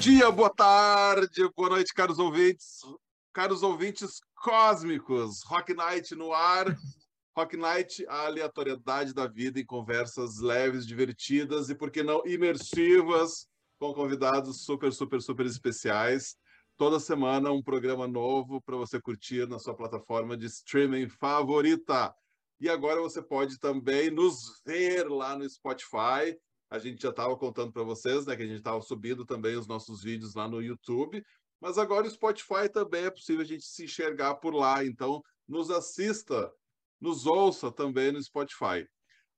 Dia, boa tarde, boa noite, caros ouvintes, caros ouvintes cósmicos. Rock Night no ar. Rock Night, a aleatoriedade da vida em conversas leves, divertidas e, por que não, imersivas, com convidados super, super, super especiais. Toda semana um programa novo para você curtir na sua plataforma de streaming favorita. E agora você pode também nos ver lá no Spotify a gente já estava contando para vocês, né, que a gente estava subindo também os nossos vídeos lá no YouTube, mas agora o Spotify também é possível a gente se enxergar por lá. Então, nos assista, nos ouça também no Spotify.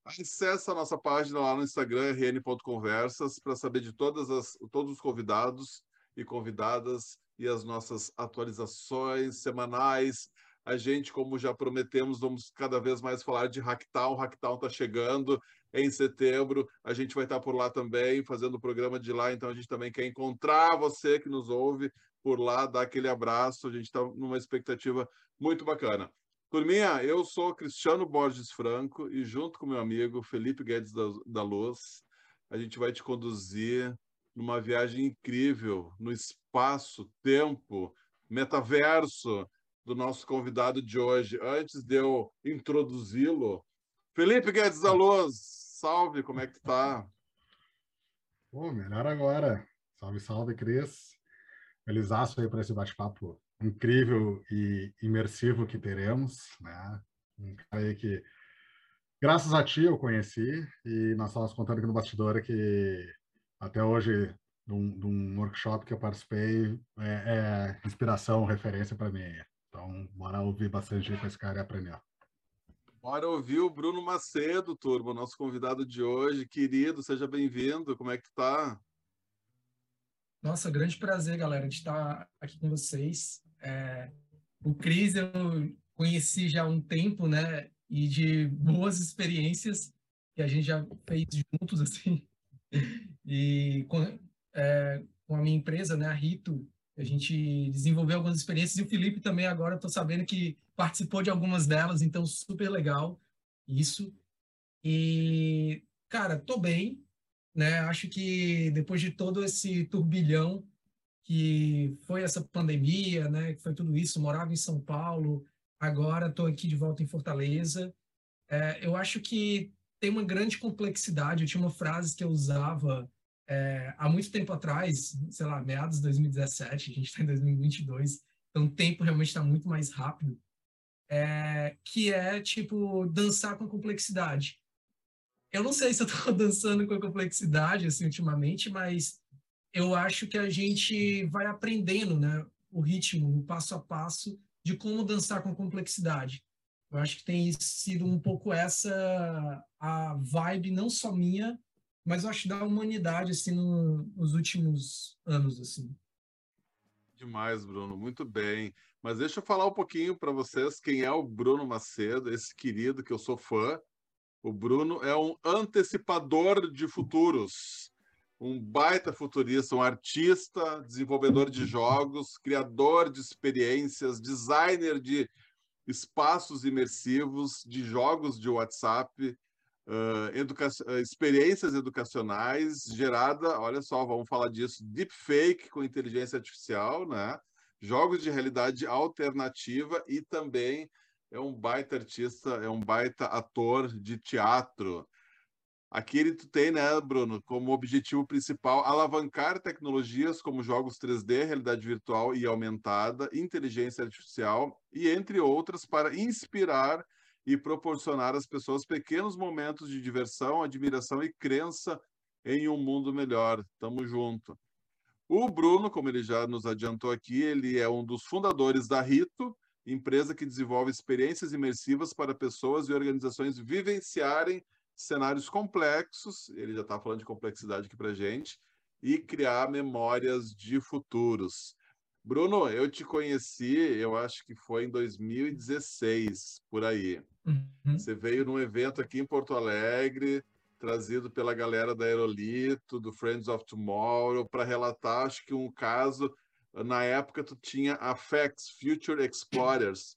Acesse a nossa página lá no Instagram, rn.conversas, para saber de todas as, todos os convidados e convidadas e as nossas atualizações semanais. A gente, como já prometemos, vamos cada vez mais falar de Hacktown. Hacktown está chegando em setembro. A gente vai estar por lá também, fazendo o programa de lá. Então, a gente também quer encontrar você que nos ouve por lá, dar aquele abraço. A gente está numa expectativa muito bacana. Turminha, eu sou Cristiano Borges Franco e, junto com meu amigo Felipe Guedes da, da Luz, a gente vai te conduzir numa viagem incrível no espaço, tempo, metaverso do nosso convidado de hoje. Antes de eu introduzi-lo, Felipe Guedes da salve, como é que tu tá? Pô, melhor agora. Salve, salve, Cris. Felizaço aí para esse bate-papo incrível e imersivo que teremos, né? Um cara aí que, graças a ti, eu conheci e nós estávamos contando aqui no bastidor que até hoje, de um, de um workshop que eu participei, é, é inspiração, referência para mim. Então, bora ouvir bastante com esse cara e aprender. Bora ouvir o Bruno Macedo, turma, nosso convidado de hoje. Querido, seja bem-vindo. Como é que tá? Nossa, grande prazer, galera, de estar aqui com vocês. É, o Cris eu conheci já há um tempo, né? E de boas experiências que a gente já fez juntos, assim. E com, é, com a minha empresa, né, a Rito, a gente desenvolveu algumas experiências e o Felipe também agora estou sabendo que participou de algumas delas, então super legal isso. E cara, tô bem, né? Acho que depois de todo esse turbilhão que foi essa pandemia, né? Que foi tudo isso, morava em São Paulo, agora estou aqui de volta em Fortaleza. É, eu acho que tem uma grande complexidade. Eu tinha uma frase que eu usava é, há muito tempo atrás, sei lá, meados de 2017, a gente está em 2022, então o tempo realmente está muito mais rápido, é, que é, tipo, dançar com complexidade. Eu não sei se eu estou dançando com complexidade, assim, ultimamente, mas eu acho que a gente vai aprendendo, né, o ritmo, o passo a passo de como dançar com complexidade. Eu acho que tem sido um pouco essa a vibe, não só minha, mas eu acho da humanidade assim no, nos últimos anos assim. Demais, Bruno, muito bem. Mas deixa eu falar um pouquinho para vocês quem é o Bruno Macedo, esse querido que eu sou fã. O Bruno é um antecipador de futuros, um baita futurista, um artista, desenvolvedor de jogos, criador de experiências, designer de espaços imersivos, de jogos de WhatsApp, educa experiências educacionais gerada, olha só, vamos falar disso, deepfake com inteligência artificial, né? Jogos de realidade alternativa e também é um baita artista, é um baita ator de teatro. Aqui ele tem, né, Bruno, como objetivo principal alavancar tecnologias como jogos 3D, realidade virtual e aumentada, inteligência artificial e entre outras para inspirar e proporcionar às pessoas pequenos momentos de diversão, admiração e crença em um mundo melhor. Tamo junto. O Bruno, como ele já nos adiantou aqui, ele é um dos fundadores da Rito, empresa que desenvolve experiências imersivas para pessoas e organizações vivenciarem cenários complexos, ele já está falando de complexidade aqui para gente, e criar memórias de futuros. Bruno, eu te conheci, eu acho que foi em 2016, por aí. Uhum. Você veio num evento aqui em Porto Alegre, trazido pela galera da Aerolito, do Friends of Tomorrow, para relatar, acho que um caso, na época tu tinha a FEX, Future Explorers,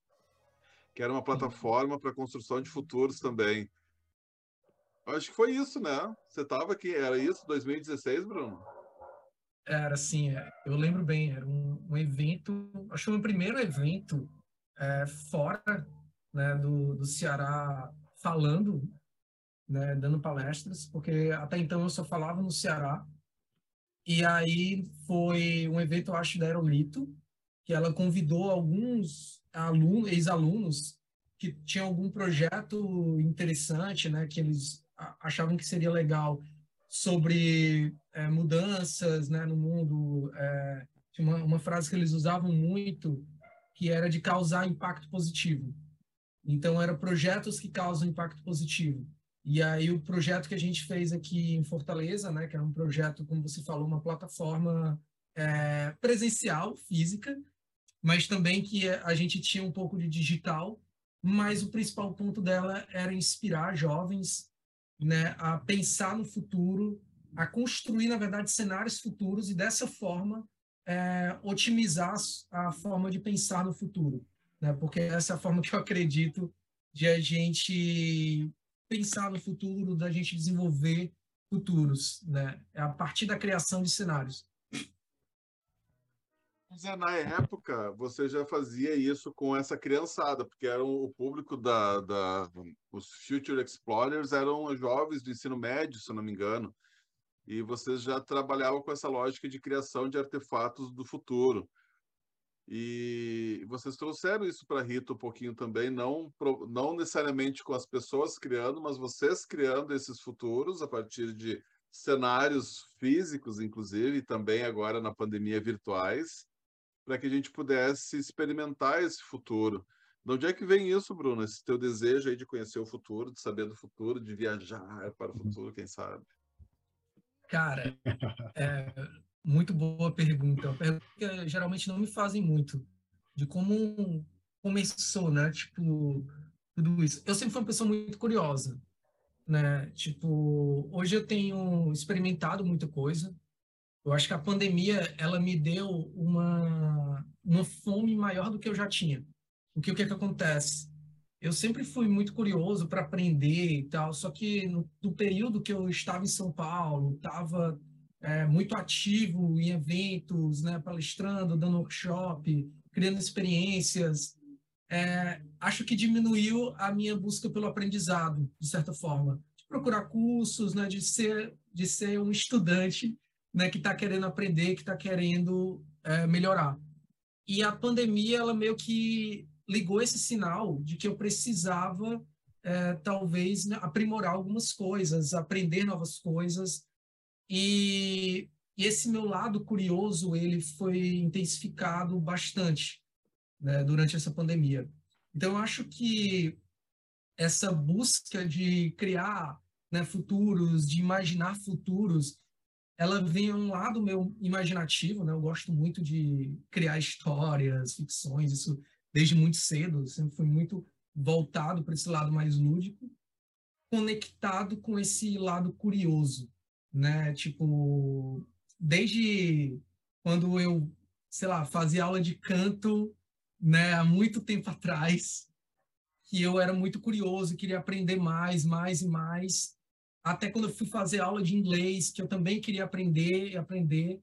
que era uma plataforma para construção de futuros também. Acho que foi isso, né? Você estava aqui, era isso, 2016, Bruno? Era assim, eu lembro bem, era um, um evento, acho que o meu primeiro evento é, fora né, do, do Ceará falando, né, dando palestras, porque até então eu só falava no Ceará. E aí foi um evento, eu acho, da Aerolito, que ela convidou alguns alunos, ex-alunos que tinham algum projeto interessante, né, que eles achavam que seria legal sobre é, mudanças né, no mundo. É, uma, uma frase que eles usavam muito, que era de causar impacto positivo. Então, eram projetos que causam impacto positivo. E aí, o projeto que a gente fez aqui em Fortaleza, né, que era um projeto, como você falou, uma plataforma é, presencial, física, mas também que a gente tinha um pouco de digital, mas o principal ponto dela era inspirar jovens né, a pensar no futuro, a construir, na verdade, cenários futuros e, dessa forma, é, otimizar a forma de pensar no futuro. Né? Porque essa é a forma que eu acredito de a gente pensar no futuro, da gente desenvolver futuros. Né? É a partir da criação de cenários. Na época, você já fazia isso com essa criançada, porque era o público da, da os Future Explorers eram jovens do ensino médio, se não me engano, e vocês já trabalhavam com essa lógica de criação de artefatos do futuro. E vocês trouxeram isso para Rita um pouquinho também, não, não necessariamente com as pessoas criando, mas vocês criando esses futuros a partir de cenários físicos, inclusive, e também agora na pandemia virtuais para que a gente pudesse experimentar esse futuro. De onde é que vem isso, Bruno? Esse teu desejo aí de conhecer o futuro, de saber do futuro, de viajar para o futuro, quem sabe? Cara, é muito boa pergunta. Uma pergunta que geralmente não me fazem muito. De como começou, né? Tipo, tudo isso. Eu sempre fui uma pessoa muito curiosa, né? Tipo, hoje eu tenho experimentado muita coisa, eu acho que a pandemia ela me deu uma, uma fome maior do que eu já tinha. Porque o que, é que acontece? Eu sempre fui muito curioso para aprender e tal, só que no, no, período que eu estava em São Paulo, estava é, muito ativo em eventos, né, palestrando, dando workshop, criando experiências, é, acho que diminuiu a minha busca pelo aprendizado, de certa forma. De procurar cursos, né, de, ser, de ser um estudante né, que está querendo aprender, que está querendo é, melhorar. E a pandemia, ela meio que ligou esse sinal de que eu precisava, é, talvez, né, aprimorar algumas coisas, aprender novas coisas. E, e, esse meu lado curioso, ele foi intensificado bastante né, durante essa pandemia. Então, eu acho que essa busca de criar né, futuros, de imaginar futuros, ela vem um lado meu imaginativo, né? Eu gosto muito de criar histórias, ficções, isso desde muito cedo, sempre fui muito voltado para esse lado mais lúdico, conectado com esse lado curioso, né? Tipo, desde quando eu, sei lá, fazia aula de canto, né, há muito tempo atrás, que eu era muito curioso, queria aprender mais, mais e mais até quando eu fui fazer aula de inglês, que eu também queria aprender e aprender,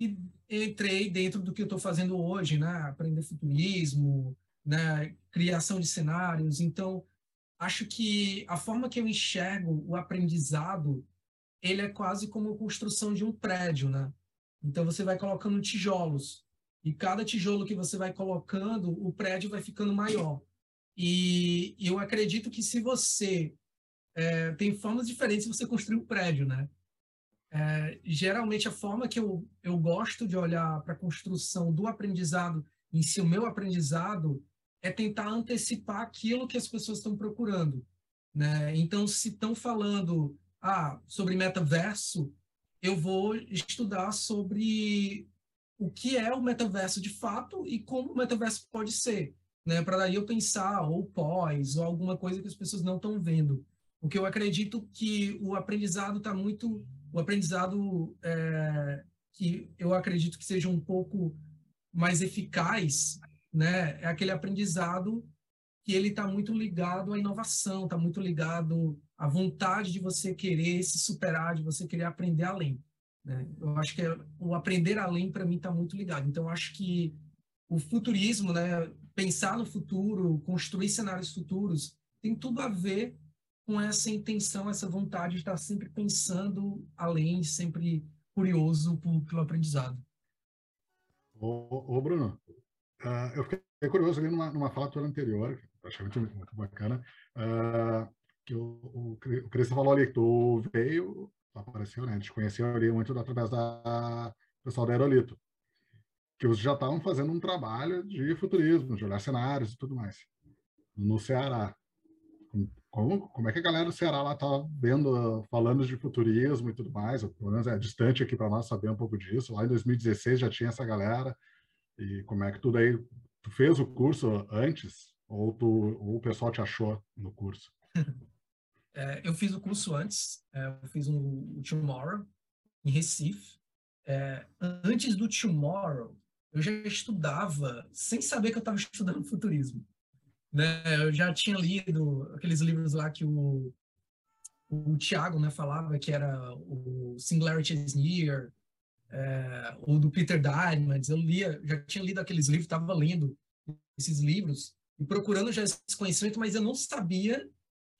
e entrei dentro do que eu estou fazendo hoje, né? Aprender futurismo, né? Criação de cenários. Então, acho que a forma que eu enxergo o aprendizado, ele é quase como a construção de um prédio, né? Então, você vai colocando tijolos, e cada tijolo que você vai colocando, o prédio vai ficando maior. E eu acredito que se você é, tem formas diferentes de você construir um prédio, né? É, geralmente a forma que eu, eu gosto de olhar para a construção do aprendizado em si, o meu aprendizado, é tentar antecipar aquilo que as pessoas estão procurando. Né? Então, se estão falando ah, sobre metaverso, eu vou estudar sobre o que é o metaverso de fato e como o metaverso pode ser, né? Para daí eu pensar ou pós ou alguma coisa que as pessoas não estão vendo. Porque eu acredito que o aprendizado está muito. O aprendizado é, que eu acredito que seja um pouco mais eficaz, né? É aquele aprendizado que ele está muito ligado à inovação, está muito ligado à vontade de você querer se superar, de você querer aprender além. Né? Eu acho que é, o aprender além, para mim, está muito ligado. Então, acho que o futurismo, né, pensar no futuro, construir cenários futuros, tem tudo a ver com essa intenção, essa vontade de estar sempre pensando além, sempre curioso pelo aprendizado. Ô, ô Bruno, uh, eu fiquei curioso ali numa, numa fala tua anterior, achei muito, muito bacana, uh, que o, o, o Cristo falou ali tu veio, apareceu, né? A gente conheceu ali muito através da pessoal da Aerolito, que os já estavam fazendo um trabalho de futurismo, de olhar cenários e tudo mais, no Ceará. Como, como é que a galera do Ceará lá tá vendo, falando de futurismo e tudo mais? Pelo menos é distante aqui para nós saber um pouco disso. Lá em 2016 já tinha essa galera. E como é que tudo aí? Tu fez o curso antes ou, tu, ou o pessoal te achou no curso? É, eu fiz o curso antes. É, eu fiz um, um Tomorrow em Recife. É, antes do Tomorrow, eu já estudava sem saber que eu estava estudando futurismo. Né? Eu já tinha lido aqueles livros lá que o, o Tiago né, falava, que era o Singularity is Near, é, o do Peter Diamond. Eu lia, já tinha lido aqueles livros, estava lendo esses livros e procurando já esse conhecimento, mas eu não sabia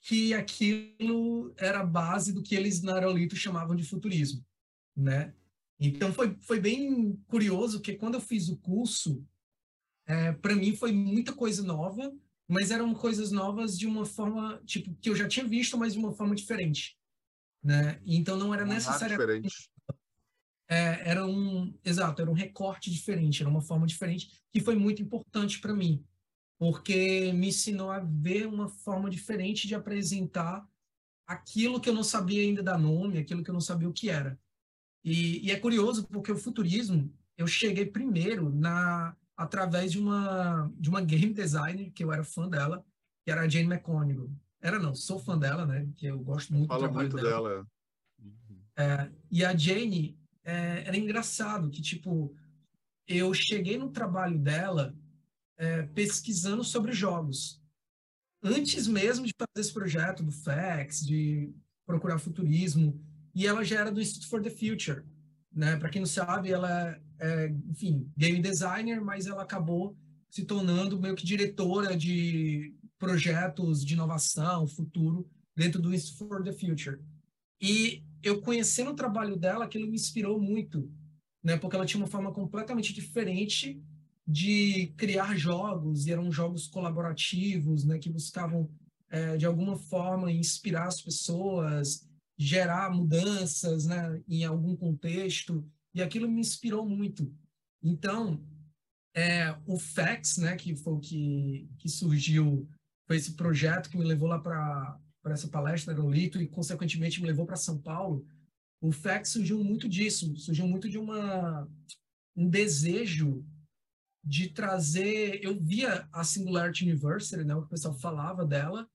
que aquilo era a base do que eles na Aerolito chamavam de futurismo, né? Então foi, foi bem curioso que quando eu fiz o curso, é, para mim foi muita coisa nova, mas eram coisas novas de uma forma, tipo, que eu já tinha visto, mas de uma forma diferente, né? Então não era necessariamente... É, era um, exato, era um recorte diferente, era uma forma diferente, que foi muito importante para mim, porque me ensinou a ver uma forma diferente de apresentar aquilo que eu não sabia ainda dar nome, aquilo que eu não sabia o que era. E, e é curioso porque o futurismo, eu cheguei primeiro na através de uma de uma game designer que eu era fã dela, que era a Jane McConigal. Era não, sou fã dela, né? Que eu gosto muito Fala do trabalho muito dela. dela. É, e a Jane é, era engraçado que tipo eu cheguei no trabalho dela é, pesquisando sobre jogos antes mesmo de fazer esse projeto do FAX, de procurar futurismo, e ela já era do Institute for the Future, né? Para quem não sabe, ela é, enfim, game designer, mas ela acabou se tornando meio que diretora de projetos de inovação, futuro, dentro do Institute for the Future. E eu conhecendo o trabalho dela, aquilo me inspirou muito, né? Porque ela tinha uma forma completamente diferente de criar jogos, e eram jogos colaborativos, né? Que buscavam, é, de alguma forma, inspirar as pessoas, gerar mudanças, né? Em algum contexto e aquilo me inspirou muito. Então, é, o FAX, né, que foi o que, que surgiu, foi esse projeto que me levou lá para essa palestra no Lito e, consequentemente, me levou para São Paulo. O FAX surgiu muito disso, surgiu muito de uma, um desejo de trazer. Eu via a Singularity University, né, o que o pessoal falava dela,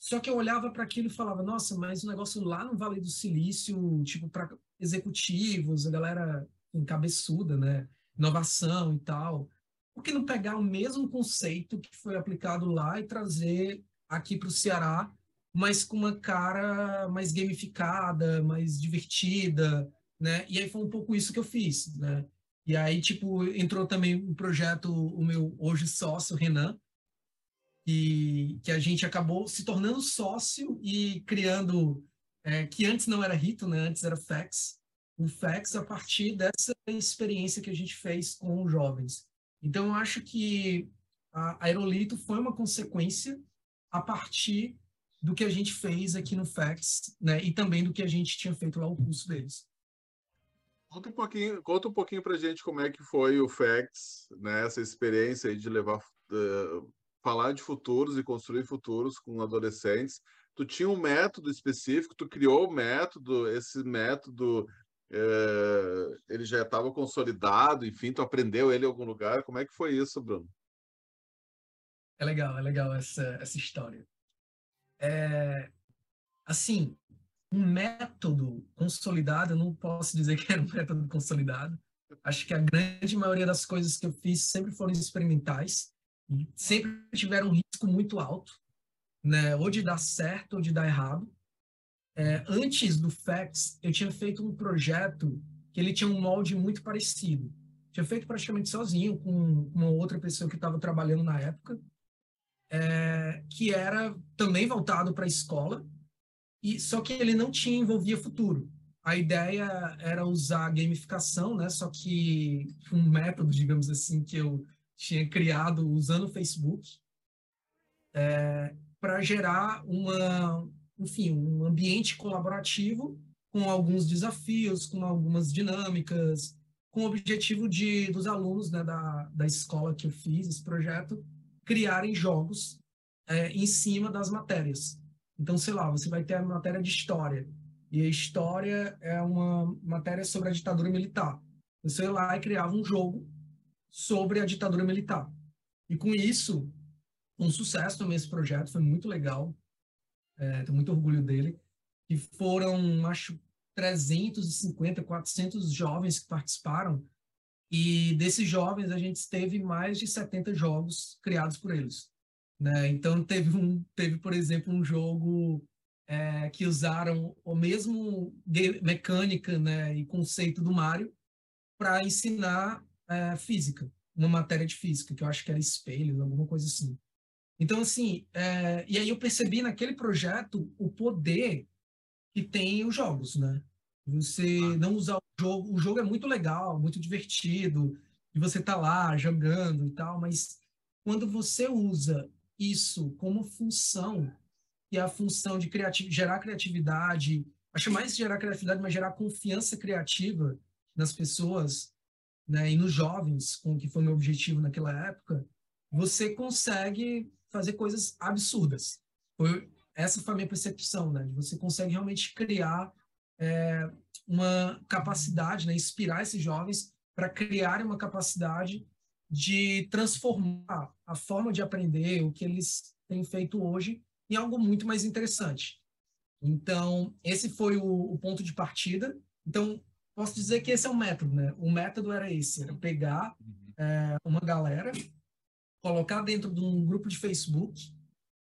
só que eu olhava para aquilo e falava, nossa, mas o negócio lá no Vale do Silício, tipo, para executivos, a galera encabeçuda, né? Inovação e tal. Por que não pegar o mesmo conceito que foi aplicado lá e trazer aqui para o Ceará, mas com uma cara mais gamificada, mais divertida, né? E aí foi um pouco isso que eu fiz, né? E aí, tipo, entrou também um projeto, o meu hoje sócio, Renan, que, que a gente acabou se tornando sócio e criando é, que antes não era Rito, né? antes era FAX, o FAX a partir dessa experiência que a gente fez com os jovens. Então, eu acho que a Aerolito foi uma consequência a partir do que a gente fez aqui no FAX, né? E também do que a gente tinha feito lá o curso deles. Conta um pouquinho, conta um pouquinho para gente como é que foi o FAX, né? Essa experiência de levar, uh, falar de futuros e construir futuros com adolescentes tu tinha um método específico, tu criou o método, esse método é, ele já estava consolidado, enfim, tu aprendeu ele em algum lugar. Como é que foi isso, Bruno? É legal, é legal essa, essa história. É, assim, um método consolidado, eu não posso dizer que era um método consolidado. Acho que a grande maioria das coisas que eu fiz sempre foram experimentais, sempre tiveram um risco muito alto né, ou de dar certo ou de dar errado. É, antes do FAX, eu tinha feito um projeto que ele tinha um molde muito parecido. Tinha feito praticamente sozinho com uma outra pessoa que estava trabalhando na época, é, que era também voltado para a escola, e só que ele não tinha envolvia futuro. A ideia era usar gamificação, né? Só que um método, digamos assim, que eu tinha criado usando o Facebook é, para gerar uma, enfim, um ambiente colaborativo com alguns desafios, com algumas dinâmicas, com o objetivo de dos alunos né, da, da escola que eu fiz esse projeto criarem jogos é, em cima das matérias. Então, sei lá, você vai ter a matéria de história, e a história é uma matéria sobre a ditadura militar. Você ia lá e criava um jogo sobre a ditadura militar. E com isso, um sucesso também esse projeto, foi muito legal. É, tenho muito orgulho dele. E foram, acho, 350, 400 jovens que participaram. E desses jovens, a gente teve mais de 70 jogos criados por eles. Né? Então, teve, um, teve, por exemplo, um jogo é, que usaram o mesmo mecânica né, e conceito do Mario para ensinar é, física, uma matéria de física, que eu acho que era espelhos, alguma coisa assim. Então, assim, é, e aí eu percebi naquele projeto o poder que tem os jogos, né? Você não usar o jogo, o jogo é muito legal, muito divertido, e você tá lá jogando e tal, mas quando você usa isso como função, e a função de gerar criatividade, acho mais gerar criatividade, mas gerar confiança criativa nas pessoas, né, e nos jovens, com que foi meu objetivo naquela época, você consegue fazer coisas absurdas. Foi, essa foi a minha percepção, né? Você consegue realmente criar é, uma capacidade, né? Inspirar esses jovens para criarem uma capacidade de transformar a forma de aprender, o que eles têm feito hoje, em algo muito mais interessante. Então, esse foi o, o ponto de partida. Então, posso dizer que esse é o método, né? O método era esse, era pegar uhum. é, uma galera colocar dentro de um grupo de Facebook,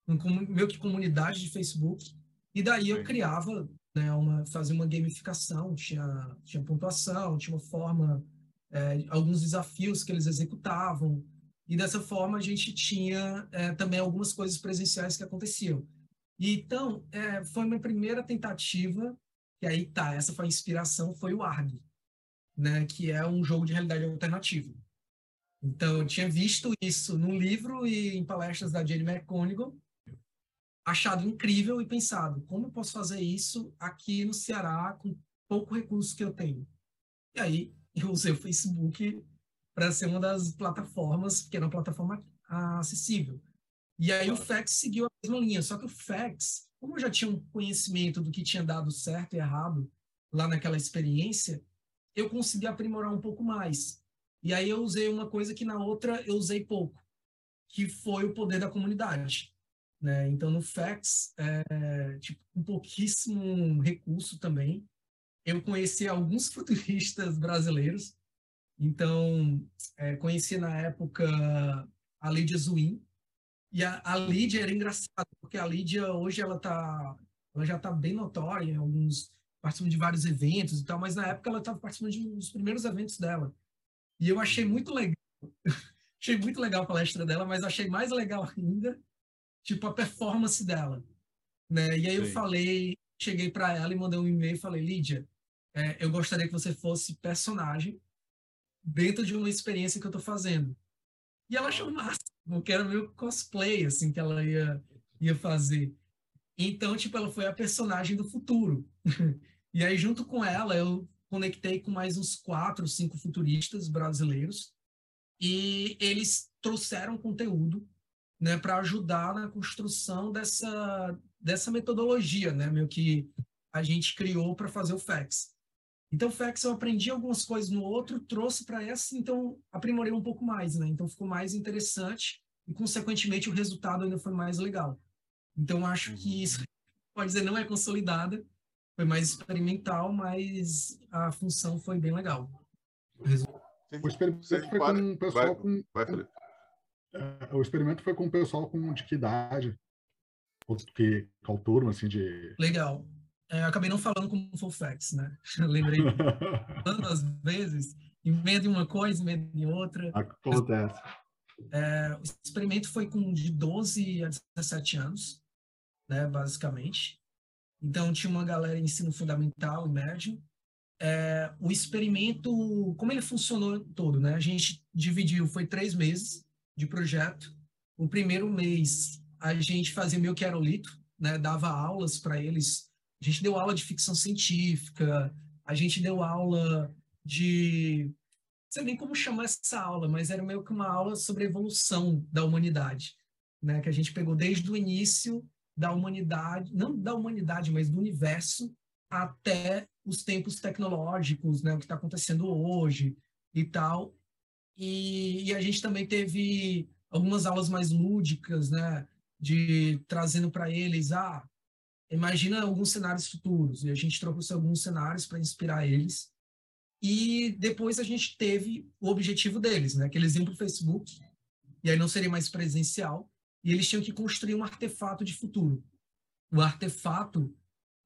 um, meio que comunidade de Facebook, e daí eu criava, né, uma, fazia uma gamificação, tinha, tinha pontuação, tinha uma forma, é, alguns desafios que eles executavam, e dessa forma a gente tinha é, também algumas coisas presenciais que aconteciam. E, então, é, foi minha primeira tentativa, e aí tá, essa foi a inspiração, foi o ARG, né, que é um jogo de realidade alternativa. Então, eu tinha visto isso no livro e em palestras da Jane McConigal, achado incrível e pensado, como eu posso fazer isso aqui no Ceará com pouco recurso que eu tenho? E aí, eu usei o Facebook para ser uma das plataformas, que era uma plataforma acessível. E aí o FAX seguiu a mesma linha, só que o FAX, como eu já tinha um conhecimento do que tinha dado certo e errado lá naquela experiência, eu consegui aprimorar um pouco mais. E aí eu usei uma coisa que na outra eu usei pouco, que foi o poder da comunidade. Né? Então, no FAX, é, tipo, um pouquíssimo recurso também. Eu conheci alguns futuristas brasileiros. Então, é, conheci na época a Lídia Zuin. E a, a Lídia era engraçada, porque a Lídia hoje ela, tá, ela já está bem notória em alguns participando de vários eventos e tal, mas na época ela estava participando de um dos primeiros eventos dela. E eu achei muito legal. achei muito legal a palestra dela, mas achei mais legal ainda, tipo, a performance dela. Né? E aí Sim. eu falei, cheguei para ela e mandei um e-mail e falei, Lídia, é, eu gostaria que você fosse personagem dentro de uma experiência que eu estou fazendo. E ela achou massa, porque era meio cosplay, assim, que ela ia, ia fazer. Então, tipo, ela foi a personagem do futuro. e aí, junto com ela, eu conectei com mais uns quatro, cinco futuristas brasileiros e eles trouxeram conteúdo né, para ajudar na construção dessa, dessa metodologia, né, meio que a gente criou para fazer o FAX. Então, o FAX eu aprendi algumas coisas no outro, trouxe para essa, então aprimorei um pouco mais, né? Então ficou mais interessante e, consequentemente, o resultado ainda foi mais legal. Então, acho que uhum. isso, pode dizer, não é consolidada, foi mais experimental, mas a função foi bem legal. O experimento foi com o pessoal vai, com. Vai, é, o experimento foi com o pessoal com de que idade? Que, qual turma, assim, de. Legal. É, acabei não falando como full facts, né? Lembrei às vezes, em meio de uma coisa, em meio de outra. Acontece. É, o experimento foi com de 12 a 17 anos, né, basicamente. Então, tinha uma galera em ensino fundamental e médio. É, o experimento, como ele funcionou todo, né? A gente dividiu, foi três meses de projeto. O primeiro mês, a gente fazia meio que aerolito, né? Dava aulas para eles. A gente deu aula de ficção científica, a gente deu aula de... Não sei nem como chamar essa aula, mas era meio que uma aula sobre a evolução da humanidade, né? Que a gente pegou desde o início da humanidade, não da humanidade, mas do universo, até os tempos tecnológicos, né, o que está acontecendo hoje e tal. E, e, a gente também teve algumas aulas mais lúdicas, né, de trazendo para eles, ah, imagina alguns cenários futuros. E a gente trouxe alguns cenários para inspirar eles. E depois a gente teve o objetivo deles, né, que eles iam para o Facebook, e aí não seria mais presencial, e eles tinham que construir um artefato de futuro. O artefato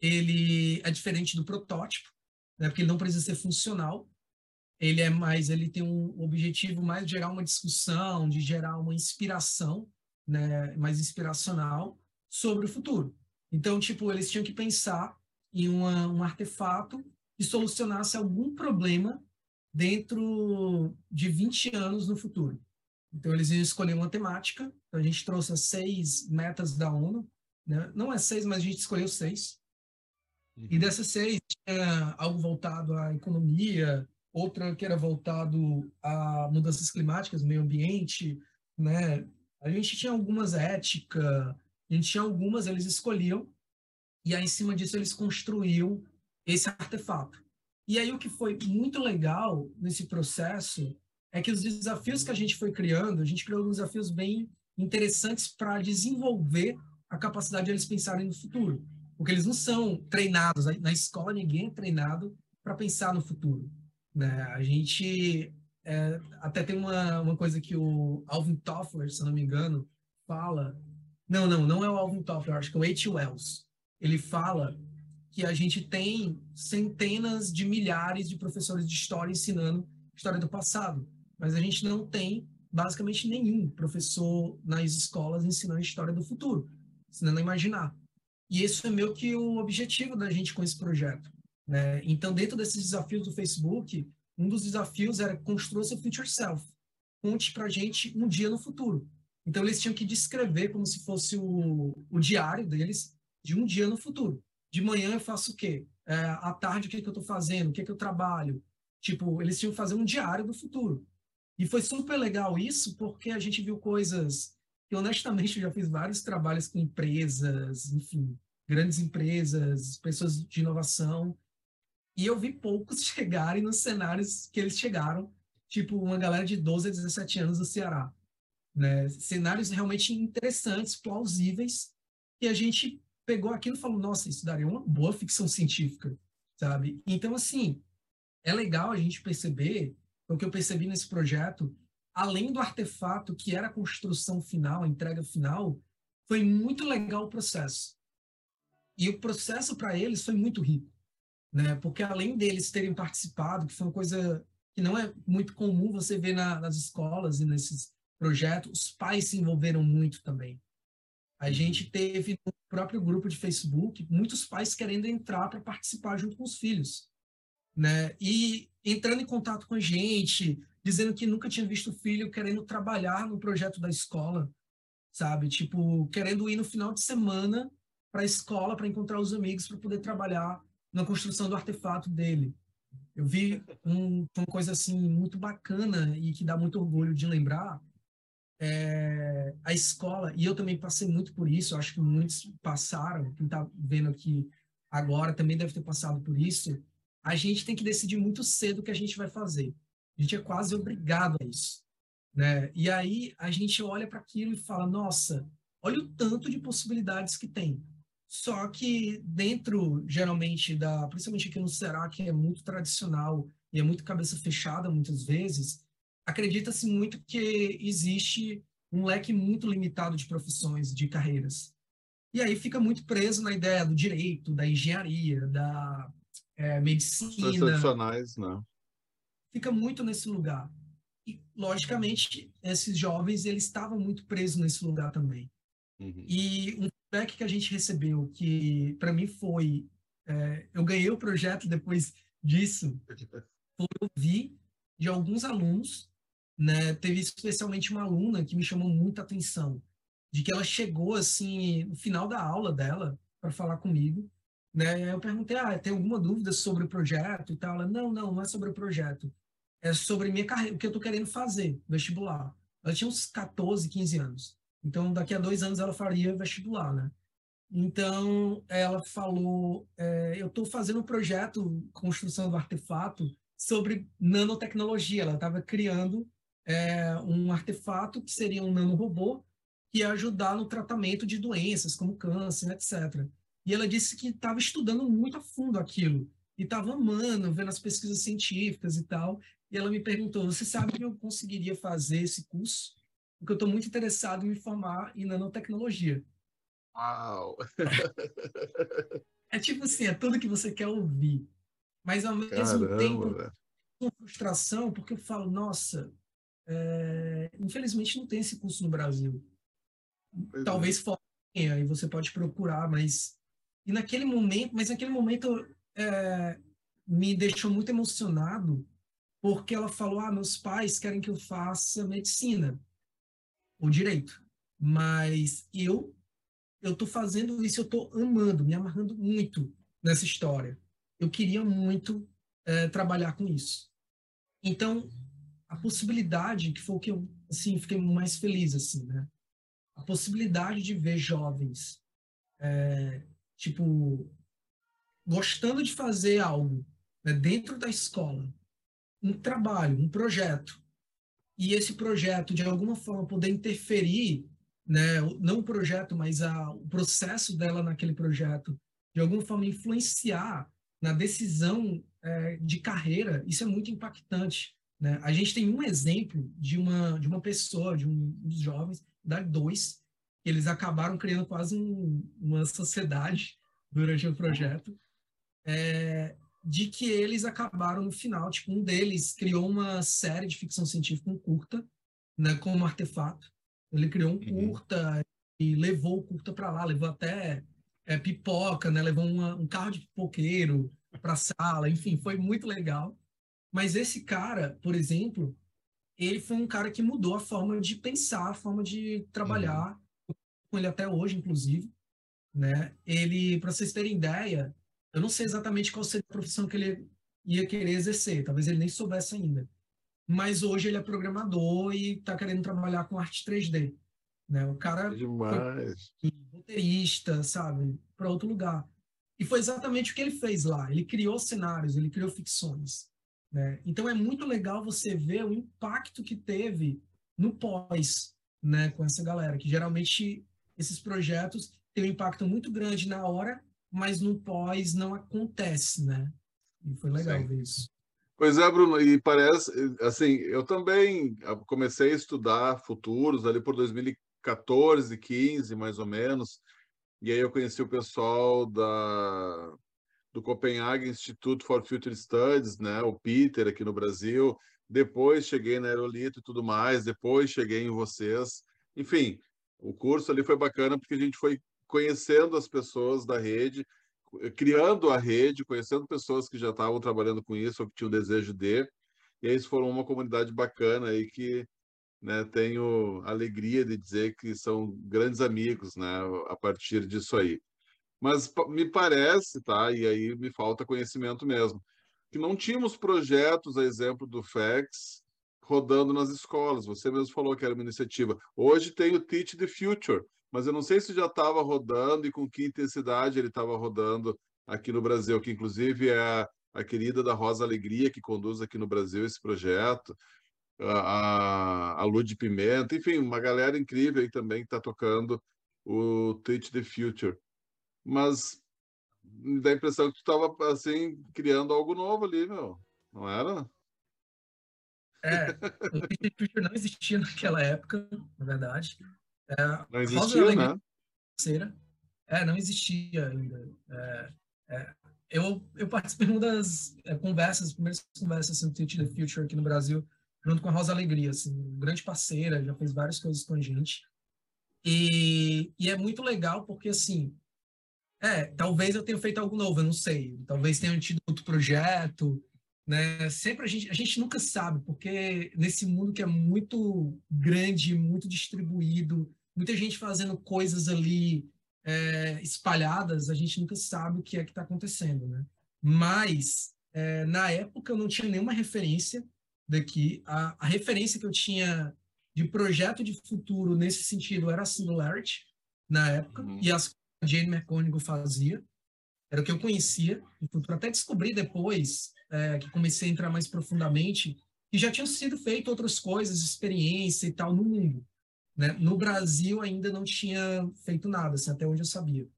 ele é diferente do protótipo, né, porque ele não precisa ser funcional. Ele é mais, ele tem um objetivo mais de gerar uma discussão, de gerar uma inspiração, né, mais inspiracional sobre o futuro. Então, tipo, eles tinham que pensar em uma, um artefato que solucionasse algum problema dentro de 20 anos no futuro. Então, eles iam escolher uma temática. Então, a gente trouxe as seis metas da ONU. Né? Não é seis, mas a gente escolheu seis. Uhum. E dessas seis, tinha algo voltado à economia, outra que era voltado a mudanças climáticas, meio ambiente, né? A gente tinha algumas ética, a gente tinha algumas, eles escolhiam, e aí em cima disso eles construíam esse artefato. E aí o que foi muito legal nesse processo é que os desafios que a gente foi criando, a gente criou alguns desafios bem interessantes para desenvolver a capacidade de eles pensarem no futuro. Porque eles não são treinados, na escola ninguém é treinado para pensar no futuro. Né? A gente é, até tem uma, uma coisa que o Alvin Toffler, se não me engano, fala. Não, não, não é o Alvin Toffler, acho que é o H. Wells. Ele fala que a gente tem centenas de milhares de professores de história ensinando história do passado mas a gente não tem basicamente nenhum professor nas escolas ensinando história do futuro, ensinando a imaginar. E esse é meio que o objetivo da gente com esse projeto. Né? Então, dentro desses desafios do Facebook, um dos desafios era construir seu future self. Conte para gente um dia no futuro. Então, eles tinham que descrever como se fosse o, o diário deles de um dia no futuro. De manhã eu faço o quê? É, à tarde, o que, que eu estou fazendo? O que, que eu trabalho? Tipo, eles tinham que fazer um diário do futuro. E foi super legal isso, porque a gente viu coisas que, honestamente, eu já fiz vários trabalhos com empresas, enfim, grandes empresas, pessoas de inovação, e eu vi poucos chegarem nos cenários que eles chegaram, tipo uma galera de 12 a 17 anos do Ceará. Né? Cenários realmente interessantes, plausíveis, que a gente pegou aquilo e falou, nossa, isso daria uma boa ficção científica, sabe? Então, assim, é legal a gente perceber o que eu percebi nesse projeto, além do artefato que era a construção final, a entrega final, foi muito legal o processo. E o processo para eles foi muito rico, né? Porque além deles terem participado, que foi uma coisa que não é muito comum você ver na, nas escolas e nesses projetos, os pais se envolveram muito também. A gente teve no próprio grupo de Facebook muitos pais querendo entrar para participar junto com os filhos né? E entrando em contato com a gente, dizendo que nunca tinha visto o filho querendo trabalhar no projeto da escola, sabe? Tipo, querendo ir no final de semana para a escola para encontrar os amigos para poder trabalhar na construção do artefato dele. Eu vi um, uma coisa assim muito bacana e que dá muito orgulho de lembrar. É, a escola, e eu também passei muito por isso, acho que muitos passaram, quem está vendo aqui agora também deve ter passado por isso, a gente tem que decidir muito cedo o que a gente vai fazer. A gente é quase obrigado a isso. Né? E aí a gente olha para aquilo e fala: nossa, olha o tanto de possibilidades que tem. Só que dentro, geralmente, da, principalmente aqui no Ceará, que é muito tradicional e é muito cabeça fechada muitas vezes, acredita-se muito que existe um leque muito limitado de profissões, de carreiras. E aí fica muito preso na ideia do direito, da engenharia, da é, medicina. Tradicionais. Né? Fica muito nesse lugar. E, logicamente, esses jovens, eles estavam muito presos nesse lugar também. Uhum. E um feedback que a gente recebeu, que para mim foi... É, eu ganhei o projeto depois disso, foi ouvir de alguns alunos, né? Teve especialmente uma aluna que me chamou muita atenção, de que ela chegou, assim, no final da aula dela, para falar comigo, né? Eu perguntei, ah, tem alguma dúvida sobre o projeto e tal? Ela, não, não, não é sobre o projeto. É sobre minha carreira, o que eu estou querendo fazer, vestibular. Ela tinha uns 14, 15 anos. Então, daqui a dois anos ela faria vestibular, né? Então, ela falou, é, eu estou fazendo um projeto, construção do artefato, sobre nanotecnologia. Ela estava criando é, um artefato que seria um nanorobô que ia ajudar no tratamento de doenças como câncer, etc. E ela disse que estava estudando muito a fundo aquilo e estava amando, vendo as pesquisas científicas e tal. E ela me perguntou: Você sabe que eu conseguiria fazer esse curso? Porque eu estou muito interessado em me formar em nanotecnologia. Uau! é tipo assim: é tudo que você quer ouvir. Mas ao mesmo Caramba, tempo, uma frustração, porque eu falo: Nossa, é... infelizmente não tem esse curso no Brasil. Pois Talvez é. fora e você pode procurar, mas e naquele momento, mas naquele momento é, me deixou muito emocionado, porque ela falou: ah, meus pais querem que eu faça medicina ou direito, mas eu eu estou fazendo isso, eu estou amando, me amarrando muito nessa história. Eu queria muito é, trabalhar com isso. Então, a possibilidade, que foi o que eu, assim, fiquei mais feliz, assim, né? A possibilidade de ver jovens é, tipo, gostando de fazer algo né, dentro da escola, um trabalho, um projeto, e esse projeto, de alguma forma, poder interferir, né, não o projeto, mas a, o processo dela naquele projeto, de alguma forma influenciar na decisão é, de carreira, isso é muito impactante. Né? A gente tem um exemplo de uma, de uma pessoa, de um, dos jovens, da dois, eles acabaram criando quase um, uma sociedade durante o projeto, é, de que eles acabaram no final, tipo, um deles criou uma série de ficção científica, um curta, né, como artefato. Ele criou um uhum. curta e levou o curta para lá, levou até é, pipoca, né, levou uma, um carro de pipoqueiro para a sala, enfim, foi muito legal. Mas esse cara, por exemplo, ele foi um cara que mudou a forma de pensar, a forma de trabalhar, uhum com ele até hoje, inclusive. Né? Ele, para vocês terem ideia, eu não sei exatamente qual seria a profissão que ele ia querer exercer, talvez ele nem soubesse ainda. Mas hoje ele é programador e está querendo trabalhar com arte 3D. Né? O cara é demais. roteirista, sabe, para outro lugar. E foi exatamente o que ele fez lá. Ele criou cenários, ele criou ficções. Né? Então é muito legal você ver o impacto que teve no pós, né, com essa galera, que geralmente esses projetos têm um impacto muito grande na hora, mas no pós não acontece, né? E foi legal Sim. ver isso. Pois é, Bruno, e parece, assim, eu também comecei a estudar futuros ali por 2014, 15, mais ou menos, e aí eu conheci o pessoal da, do Copenhagen Institute for Future Studies, né, o Peter aqui no Brasil, depois cheguei na Aerolito e tudo mais, depois cheguei em vocês, enfim, o curso ali foi bacana porque a gente foi conhecendo as pessoas da rede, criando a rede, conhecendo pessoas que já estavam trabalhando com isso ou que tinham desejo de, e aí foram uma comunidade bacana aí que né, tenho alegria de dizer que são grandes amigos né, a partir disso aí. Mas me parece, tá? E aí me falta conhecimento mesmo, que não tínhamos projetos, a exemplo do FEX, rodando nas escolas. Você mesmo falou que era uma iniciativa. Hoje tem o Teach the Future, mas eu não sei se já estava rodando e com que intensidade ele estava rodando aqui no Brasil, que inclusive é a, a, querida da Rosa Alegria que conduz aqui no Brasil esse projeto, a, a Lud Pimenta, enfim, uma galera incrível aí também que está tocando o Teach the Future. Mas me dá a impressão que tu estava assim criando algo novo ali, meu. Não era? É, o Twitter não existia naquela época, na verdade. É, não existia, né? Terceira, É, não existia ainda. É, é, eu, eu participei de uma das é, conversas, primeiras conversas assim, do Teach the Future aqui no Brasil, junto com a Rosa Alegria, assim, grande parceira, já fez várias coisas com a gente. E, e é muito legal porque, assim, é, talvez eu tenha feito algo novo, eu não sei. Talvez tenha tido outro projeto, né? Sempre a gente, a gente nunca sabe, porque nesse mundo que é muito grande, muito distribuído, muita gente fazendo coisas ali é, espalhadas, a gente nunca sabe o que é que está acontecendo, né? Mas é, na época eu não tinha nenhuma referência daqui. A, a, referência que eu tinha de projeto de futuro nesse sentido era a Singularity na época uhum. e as Jane McConigal fazia era o que eu conhecia. Até descobri depois é, que comecei a entrar mais profundamente que já tinham sido feitas outras coisas, experiência e tal no mundo. Né? No Brasil ainda não tinha feito nada, assim, até onde eu sabia.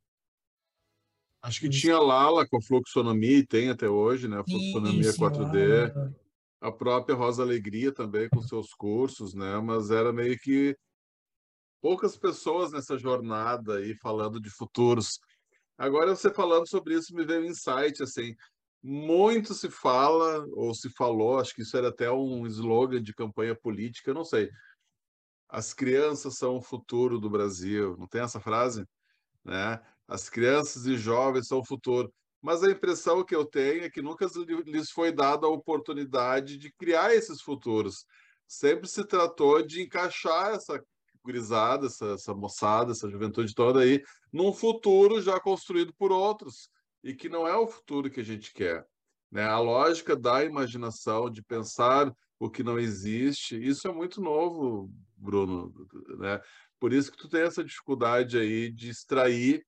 Acho que tinha Lala com a fluxonomia, e tem até hoje, né? A fluxonomia Isso, 4D. Lala. A própria Rosa Alegria também com seus cursos, né? Mas era meio que poucas pessoas nessa jornada aí falando de futuros. Agora você falando sobre isso me veio um insight assim, muito se fala ou se falou, acho que isso era até um slogan de campanha política, não sei. As crianças são o futuro do Brasil, não tem essa frase, né? As crianças e jovens são o futuro. Mas a impressão que eu tenho é que nunca lhes foi dada a oportunidade de criar esses futuros. Sempre se tratou de encaixar essa gurizada, essa, essa moçada, essa juventude toda aí, num futuro já construído por outros e que não é o futuro que a gente quer. Né? A lógica da imaginação, de pensar o que não existe, isso é muito novo, Bruno. Né? Por isso que tu tem essa dificuldade aí de extrair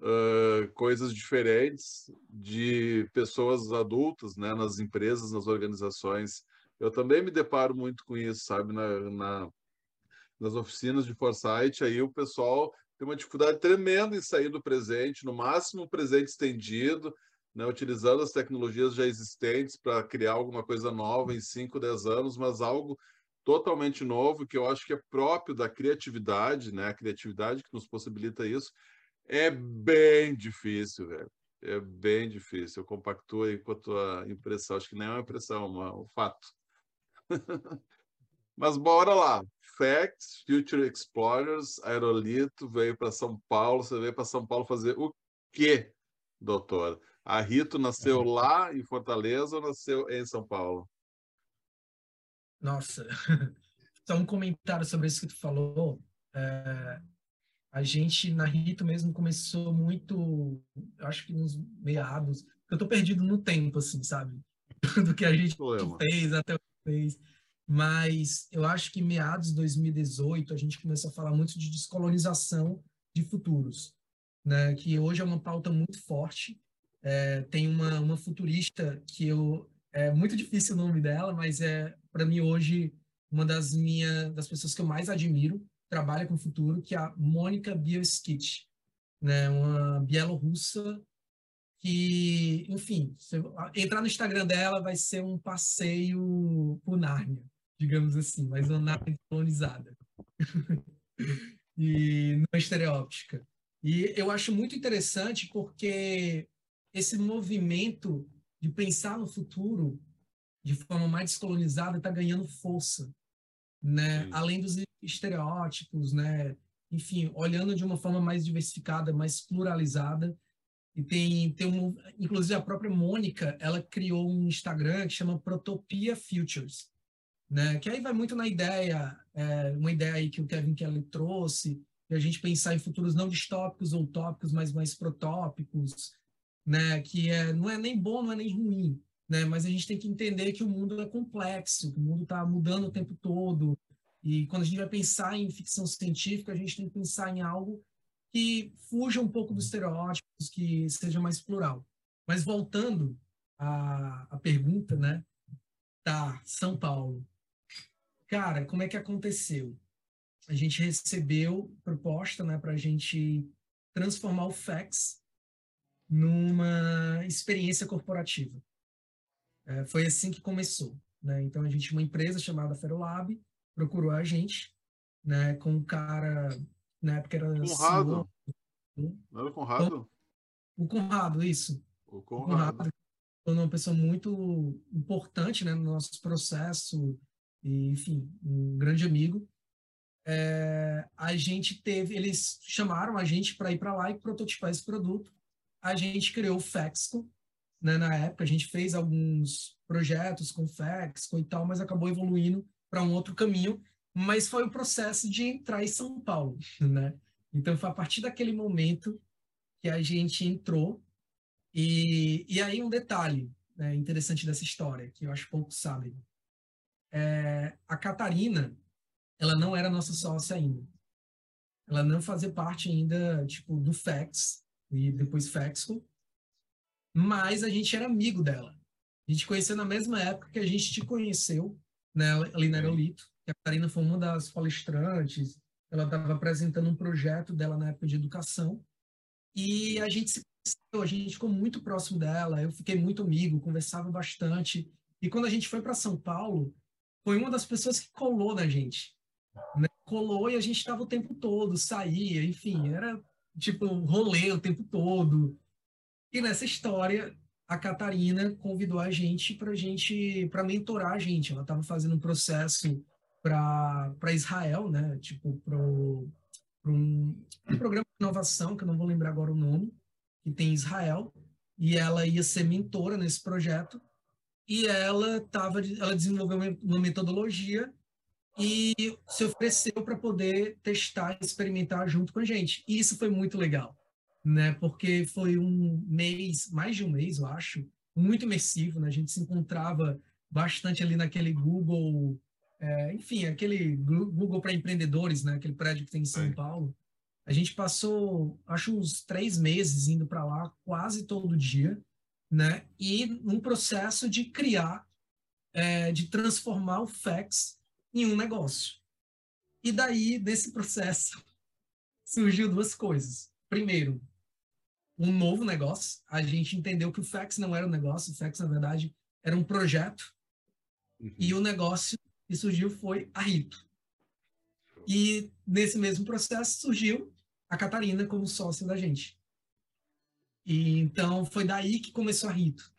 uh, coisas diferentes de pessoas adultas né? nas empresas, nas organizações. Eu também me deparo muito com isso, sabe, na, na nas oficinas de Foresight, aí o pessoal tem uma dificuldade tremenda em sair do presente, no máximo presente estendido, né, utilizando as tecnologias já existentes para criar alguma coisa nova em 5, 10 anos, mas algo totalmente novo, que eu acho que é próprio da criatividade, né, a criatividade que nos possibilita isso, é bem difícil, velho. É bem difícil. Eu compactuo aí com a tua impressão. Acho que nem é uma impressão, é um fato. Mas bora lá. Facts, Future Explorers, Aerolito veio para São Paulo. Você veio para São Paulo fazer o quê, doutor? A Rito nasceu lá em Fortaleza ou nasceu em São Paulo? Nossa, só um comentário sobre isso que tu falou. É, a gente na Rito mesmo começou muito, acho que nos meados. Eu tô perdido no tempo, assim, sabe? Do que a gente fez até o que fez. Mas eu acho que meados de 2018 a gente começou a falar muito de descolonização de futuros, né? Que hoje é uma pauta muito forte. É, tem uma, uma futurista que eu é muito difícil o nome dela, mas é para mim hoje uma das minhas das pessoas que eu mais admiro trabalha com futuro, que é a Mônica Bioskit, né? Uma bielorrussa que, enfim, entrar no Instagram dela vai ser um passeio por Nárnia digamos assim, mas uma nave colonizada. e não estereóptica. E eu acho muito interessante porque esse movimento de pensar no futuro de forma mais descolonizada está ganhando força, né? Além dos estereótipos, né? Enfim, olhando de uma forma mais diversificada, mais pluralizada. E tem, tem um, inclusive a própria Mônica, ela criou um Instagram que chama Protopia Futures, né? Que aí vai muito na ideia, é, uma ideia aí que o Kevin Kelly trouxe, de a gente pensar em futuros não distópicos ou utópicos, mas mais protópicos, né? Que é, não é nem bom, não é nem ruim, né? Mas a gente tem que entender que o mundo é complexo, que o mundo está mudando o tempo todo, e quando a gente vai pensar em ficção científica, a gente tem que pensar em algo que fuja um pouco dos estereótipos, que seja mais plural. Mas voltando à, à pergunta, né? Tá, São Paulo. Cara, como é que aconteceu? A gente recebeu proposta, né, para a gente transformar o FAX numa experiência corporativa. É, foi assim que começou. Né? Então, a gente, uma empresa chamada Ferolab, procurou a gente, né, com um cara, na época era Honrado. Não era o Conrado? O Conrado, isso. O Conrado. O Conrado uma pessoa muito importante né, no nosso processo, enfim, um grande amigo. É, a gente teve, eles chamaram a gente para ir para lá e prototipar esse produto. A gente criou o Fexco, né, na época, a gente fez alguns projetos com Fexco e tal, mas acabou evoluindo para um outro caminho. Mas foi o processo de entrar em São Paulo, né? Então foi a partir daquele momento que a gente entrou e, e aí um detalhe né, interessante dessa história, que eu acho pouco sabem. É, a Catarina, ela não era nossa sócia ainda. Ela não fazia parte ainda, tipo, do FEX, e depois FEXCO, mas a gente era amigo dela. A gente conheceu na mesma época que a gente te conheceu, né, ali na Aerolito. A Catarina foi uma das palestrantes, ela estava apresentando um projeto dela na época de educação, e a gente se a gente ficou muito próximo dela, eu fiquei muito amigo, conversava bastante. E quando a gente foi para São Paulo, foi uma das pessoas que colou na gente. Né? Colou e a gente estava o tempo todo, saía, enfim, era tipo rolê o tempo todo. E nessa história, a Catarina convidou a gente para gente, para mentorar a gente. Ela estava fazendo um processo para Israel, né? Tipo, para um, um programa de inovação, que eu não vou lembrar agora o nome que tem em Israel, e ela ia ser mentora nesse projeto, e ela tava, ela desenvolveu uma metodologia e se ofereceu para poder testar, experimentar junto com a gente. E isso foi muito legal, né? Porque foi um mês, mais de um mês, eu acho, muito imersivo, né? A gente se encontrava bastante ali naquele Google, é, enfim, aquele Google para empreendedores, né? Aquele prédio que tem em São é. Paulo. A gente passou, acho, uns três meses indo para lá quase todo dia, né? E num processo de criar, é, de transformar o fax em um negócio. E daí, desse processo, surgiu duas coisas. Primeiro, um novo negócio. A gente entendeu que o fax não era um negócio, o fax, na verdade, era um projeto. Uhum. E o negócio que surgiu foi a Rito. E nesse mesmo processo surgiu a Catarina como sócia da gente. E então foi daí que começou a Rito.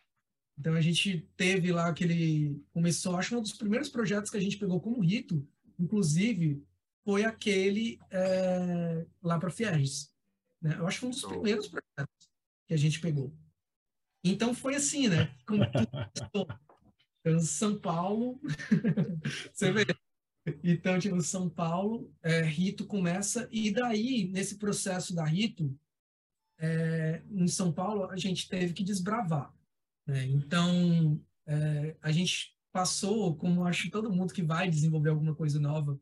Então a gente teve lá aquele começou, acho que um dos primeiros projetos que a gente pegou como Rito, inclusive, foi aquele é, lá para Fierges. Né? Eu acho que um dos primeiros projetos que a gente pegou. Então foi assim, né? Como então, São Paulo, você vê, então, tipo, São Paulo, é, Rito começa, e daí, nesse processo da Rito, é, em São Paulo, a gente teve que desbravar. Né? Então, é, a gente passou, como acho todo mundo que vai desenvolver alguma coisa nova,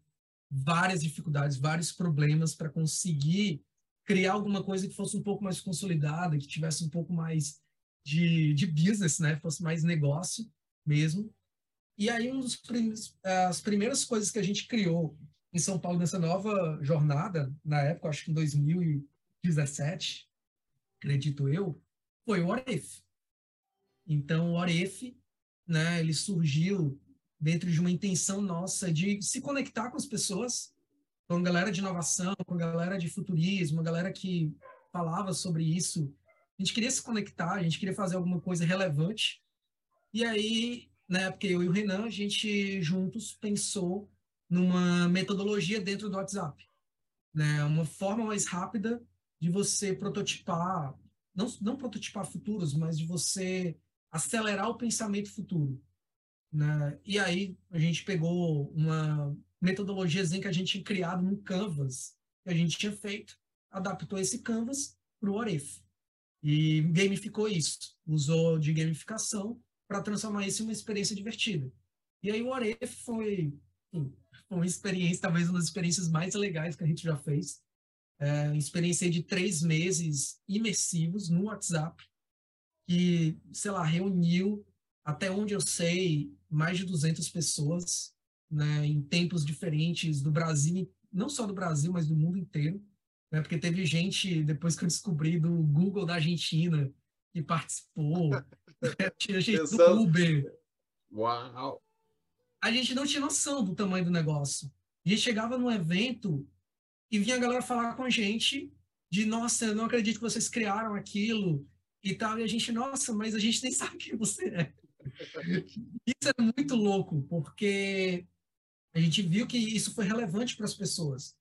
várias dificuldades, vários problemas para conseguir criar alguma coisa que fosse um pouco mais consolidada, que tivesse um pouco mais de, de business, né? Fosse mais negócio mesmo. E aí, um dos as primeiras coisas que a gente criou em São Paulo nessa nova jornada, na época, acho que em 2017, acredito eu, foi o Oref. Então, o Oref, né, ele surgiu dentro de uma intenção nossa de se conectar com as pessoas, com a galera de inovação, com a galera de futurismo, a galera que falava sobre isso. A gente queria se conectar, a gente queria fazer alguma coisa relevante. E aí né? Porque eu e o Renan, a gente juntos pensou numa metodologia dentro do WhatsApp, né? Uma forma mais rápida de você prototipar, não, não prototipar futuros, mas de você acelerar o pensamento futuro, né? E aí a gente pegou uma metodologia que a gente tinha criado no Canvas, que a gente tinha feito, adaptou esse Canvas para o Oref e gamificou isso, usou de gamificação para transformar isso em uma experiência divertida. E aí o Oref foi, uma experiência, talvez uma das experiências mais legais que a gente já fez. É, experiência de três meses imersivos no WhatsApp, que, sei lá, reuniu, até onde eu sei, mais de 200 pessoas, né, em tempos diferentes do Brasil, não só do Brasil, mas do mundo inteiro, né, porque teve gente, depois que eu descobri, do Google da Argentina, que participou, tinha gente do Uber. Uau! A gente não tinha noção do tamanho do negócio. A gente chegava num evento e vinha a galera falar com a gente de nossa, eu não acredito que vocês criaram aquilo e tal. E a gente, nossa, mas a gente nem sabe quem você é. Isso é muito louco, porque a gente viu que isso foi relevante para as pessoas.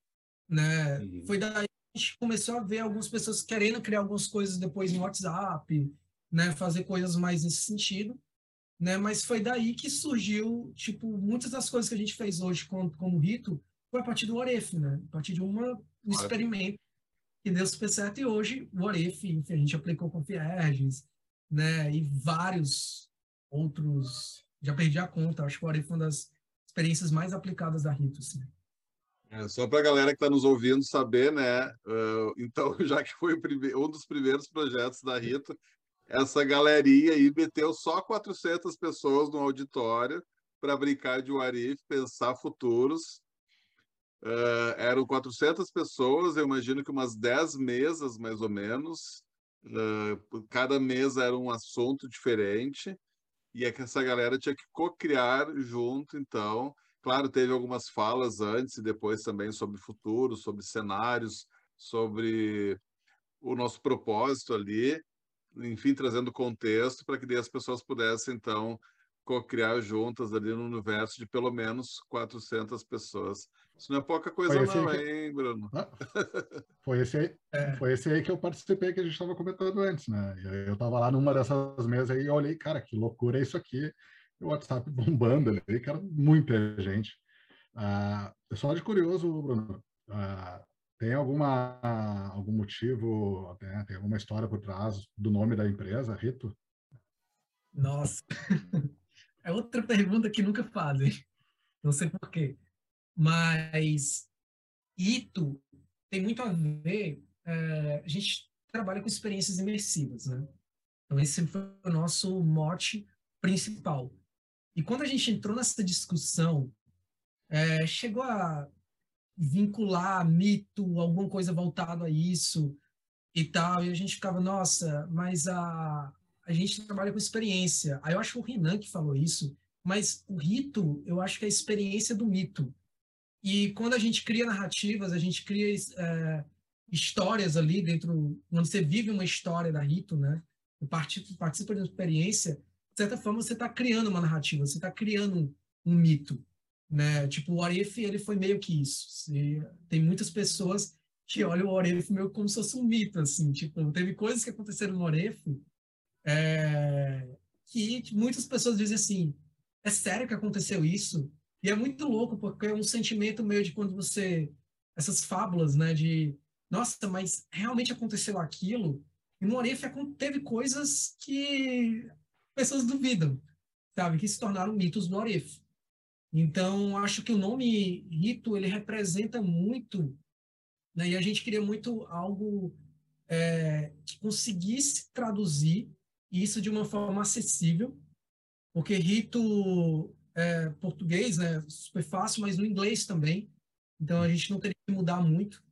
Né? Uhum. Foi daí que a gente começou a ver algumas pessoas querendo criar algumas coisas depois no WhatsApp, né? fazer coisas mais nesse sentido. Né? Mas foi daí que surgiu, tipo, muitas das coisas que a gente fez hoje como, como rito foi a partir do Oref, né? A partir de uma, um experimento que deu super certo. E hoje, o Oref, enfim, a gente aplicou com Fierges, né? E vários outros. Já perdi a conta. Acho que o Oref foi uma das experiências mais aplicadas da Rito, assim. É, só para a galera que está nos ouvindo saber, né? Uh, então, já que foi um dos primeiros projetos da Rito, essa galeria aí meteu só 400 pessoas no auditório para brincar de Warif, pensar futuros. Uh, eram 400 pessoas, eu imagino que umas 10 mesas, mais ou menos. Uh, cada mesa era um assunto diferente. E é que essa galera tinha que co-criar junto, então. Claro, teve algumas falas antes e depois também sobre futuro, sobre cenários, sobre o nosso propósito ali enfim, trazendo contexto para que as pessoas pudessem, então, co-criar juntas ali no universo de pelo menos 400 pessoas. Isso não é pouca coisa não, que... hein, Bruno? Ah, foi, esse aí, é. foi esse aí que eu participei, que a gente estava comentando antes, né? Eu estava lá numa dessas mesas e olhei, cara, que loucura é isso aqui. O WhatsApp bombando ali, cara, muita gente. Ah, só de curioso, Bruno, ah, tem alguma algum motivo, né? tem alguma história por trás do nome da empresa, Rito? Nossa, é outra pergunta que nunca fazem. Não sei por quê. Mas Ito tem muito a ver. É, a gente trabalha com experiências imersivas, né? Então, esse foi o nosso mote principal. E quando a gente entrou nessa discussão, é, chegou a vincular mito, alguma coisa voltada a isso e tal. E a gente ficava, nossa, mas a, a gente trabalha com experiência. Aí eu acho que o Renan que falou isso, mas o rito, eu acho que é a experiência do mito. E quando a gente cria narrativas, a gente cria é, histórias ali dentro, quando você vive uma história da rito, né? Participa, participa de uma experiência, de certa forma você está criando uma narrativa, você está criando um, um mito né? Tipo, o Orif, ele foi meio que isso. tem muitas pessoas que olham o Orif meio como se fosse um mito, assim. Tipo, teve coisas que aconteceram no Orif é, que muitas pessoas dizem assim, é sério que aconteceu isso? E é muito louco, porque é um sentimento meio de quando você... Essas fábulas, né? De, nossa, mas realmente aconteceu aquilo? E no Orif teve coisas que pessoas duvidam, sabe? Que se tornaram mitos no Orif. Então, acho que o nome Rito, ele representa muito, né? e a gente queria muito algo é, que conseguisse traduzir isso de uma forma acessível, porque Rito é português, né, super fácil, mas no inglês também, então a gente não teria que mudar muito.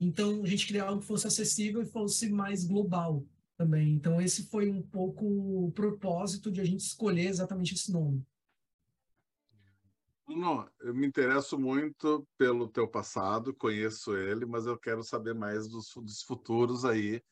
Então, a gente queria algo que fosse acessível e fosse mais global também. Então, esse foi um pouco o propósito de a gente escolher exatamente esse nome. Não, eu me interesso muito pelo teu passado, conheço ele, mas eu quero saber mais dos, dos futuros aí,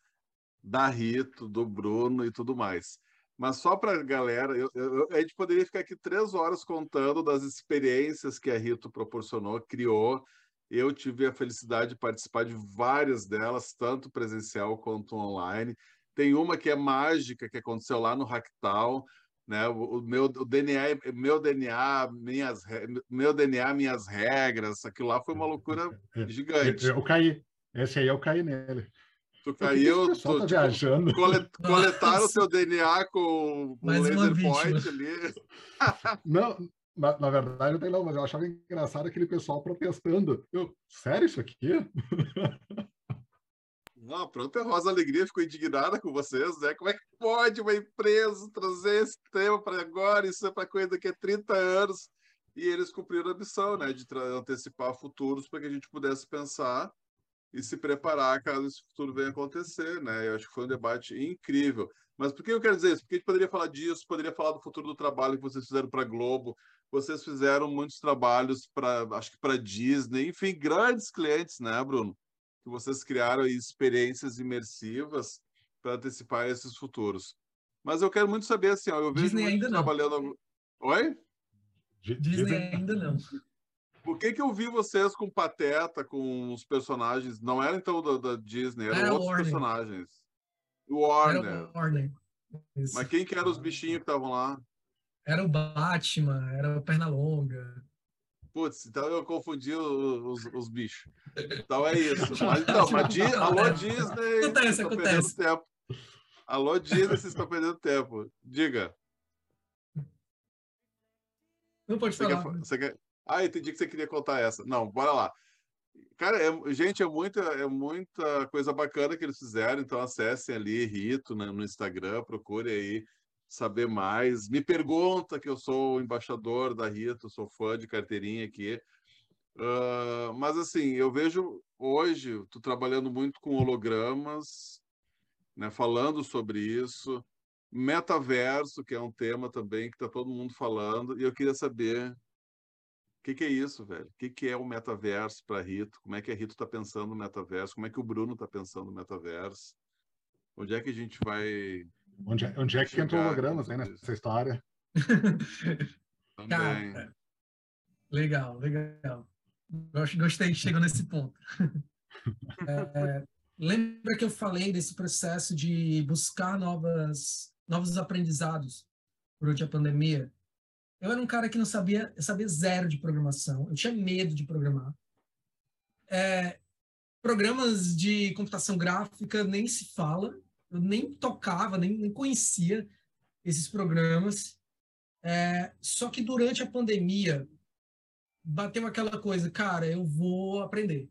da Rito, do Bruno e tudo mais. Mas só para a galera, eu, eu, a gente poderia ficar aqui três horas contando das experiências que a Rito proporcionou, criou. Eu tive a felicidade de participar de várias delas, tanto presencial quanto online. Tem uma que é mágica, que aconteceu lá no Hacktal, né? O, o meu o DNA, meu DNA, minhas meu DNA, minhas regras, aquilo lá foi uma loucura gigante. Eu, eu caí. Esse aí eu caí nele. Tu caiu, tu, tá tipo, viajando. Colet, coletaram o seu DNA com, com laser point ali. Não, na, na, verdade, não tem não, mas eu achava engraçado aquele pessoal protestando. Eu, sério isso aqui? Não, pronto, a Rosa Alegria ficou indignada com vocês, né? Como é que pode uma empresa trazer esse tema para agora? Isso é para coisa daqui a 30 anos. E eles cumpriram a missão, né? De antecipar futuros para que a gente pudesse pensar e se preparar caso esse futuro venha acontecer, né? Eu acho que foi um debate incrível. Mas por que eu quero dizer isso? Porque a gente poderia falar disso, poderia falar do futuro do trabalho que vocês fizeram para a Globo, vocês fizeram muitos trabalhos para, acho que para Disney, enfim, grandes clientes, né, Bruno? que vocês criaram experiências imersivas para antecipar esses futuros. Mas eu quero muito saber assim, ó, eu vejo Disney ainda trabalhando. Não. Oi? Disney ainda não. Por que, que eu vi vocês com Pateta, com os personagens? Não era então da, da Disney, eram era outros Warner. personagens. Warner. Era o Warner. Isso. Mas quem que eram os bichinhos que estavam lá? Era o Batman, era o Pernalonga. Putz, então eu confundi os, os, os bichos. Então é isso. Mas, então, mas alô Disney, acontece, acontece. tempo. Alô Disney, vocês estão perdendo tempo. Diga. Não pode você falar. Quer, você quer... Ah, entendi que você queria contar essa. Não, bora lá. Cara, é, gente, é muita, é muita coisa bacana que eles fizeram, então acessem ali Rito né, no Instagram, procure aí saber mais. Me pergunta que eu sou embaixador da Rito, sou fã de carteirinha aqui. Uh, mas assim, eu vejo hoje, tu trabalhando muito com hologramas, né, falando sobre isso, metaverso, que é um tema também que está todo mundo falando, e eu queria saber o que, que, é isso, velho? O que, que é o metaverso para Rito? Como é que a Rito está pensando no metaverso? Como é que o Bruno está pensando no metaverso? Onde é que a gente vai. Onde, é, onde é que entrou hologramas aí nessa história? Também. Cara, legal, legal. Gostei que chegou nesse ponto. É, lembra que eu falei desse processo de buscar novas, novos aprendizados durante a pandemia? Eu era um cara que não sabia, eu sabia zero de programação, eu tinha medo de programar. É, programas de computação gráfica nem se fala, eu nem tocava, nem, nem conhecia esses programas. É, só que durante a pandemia bateu aquela coisa, cara, eu vou aprender.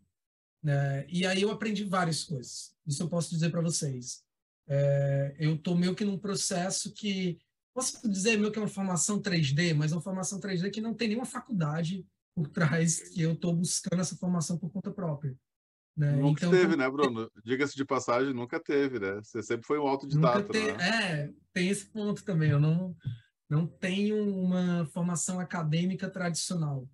Né? E aí eu aprendi várias coisas. Isso eu posso dizer para vocês. É, eu estou meio que num processo que posso dizer meu que é uma formação 3D, mas é uma formação 3D que não tem nenhuma faculdade por trás que eu estou buscando essa formação por conta própria. Né? Nunca então, teve, né, Bruno? Diga-se de passagem, nunca teve, né? Você sempre foi um autodidata, te... né? É, tem esse ponto também. Eu não, não tenho uma formação acadêmica tradicional.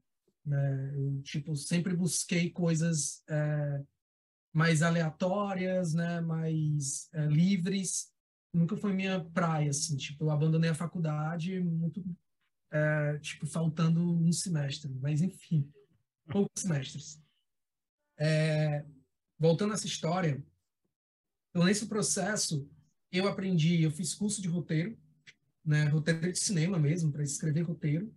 Né? Eu, tipo, sempre busquei coisas é, mais aleatórias, né? mais é, livres, nunca foi minha praia, assim, tipo, eu abandonei a faculdade muito, é, tipo, faltando um semestre, mas enfim, poucos semestres. É, voltando a essa história, então, nesse processo, eu aprendi, eu fiz curso de roteiro, né, roteiro de cinema mesmo, para escrever roteiro.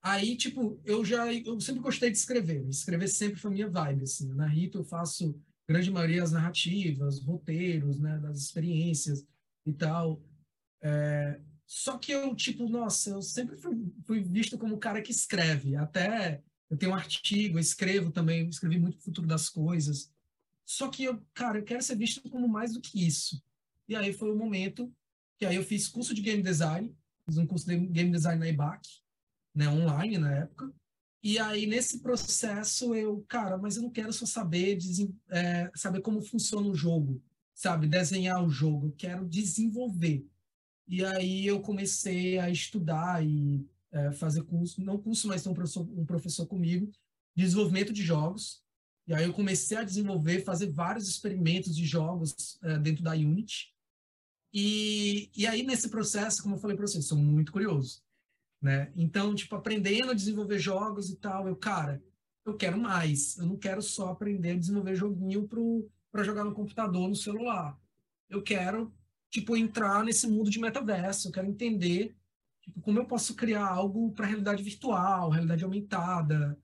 Aí, tipo, eu já, eu sempre gostei de escrever, escrever sempre foi minha vibe, assim. Na Rito eu faço grande maioria as narrativas, roteiros, né, das experiências, e tal. É, só que eu, tipo, nossa, eu sempre fui, fui visto como o cara que escreve. Até eu tenho um artigo, eu escrevo também, escrevi muito o futuro das coisas. Só que eu, cara, eu quero ser visto como mais do que isso. E aí foi o momento que aí eu fiz curso de game design, fiz um curso de game design na IBAC, né, online na época. E aí nesse processo eu, cara, mas eu não quero só saber, é, saber como funciona o jogo sabe, desenhar o jogo, eu quero desenvolver. E aí eu comecei a estudar e é, fazer curso, não curso, mas tem um professor, um professor comigo, de desenvolvimento de jogos. E aí eu comecei a desenvolver, fazer vários experimentos de jogos é, dentro da Unity. E, e aí nesse processo, como eu falei para vocês, sou muito curioso, né? Então, tipo, aprendendo a desenvolver jogos e tal, eu, cara, eu quero mais. Eu não quero só aprender a desenvolver joguinho pro para jogar no computador, no celular. Eu quero, tipo, entrar nesse mundo de metaverso, eu quero entender tipo, como eu posso criar algo para realidade virtual, realidade aumentada,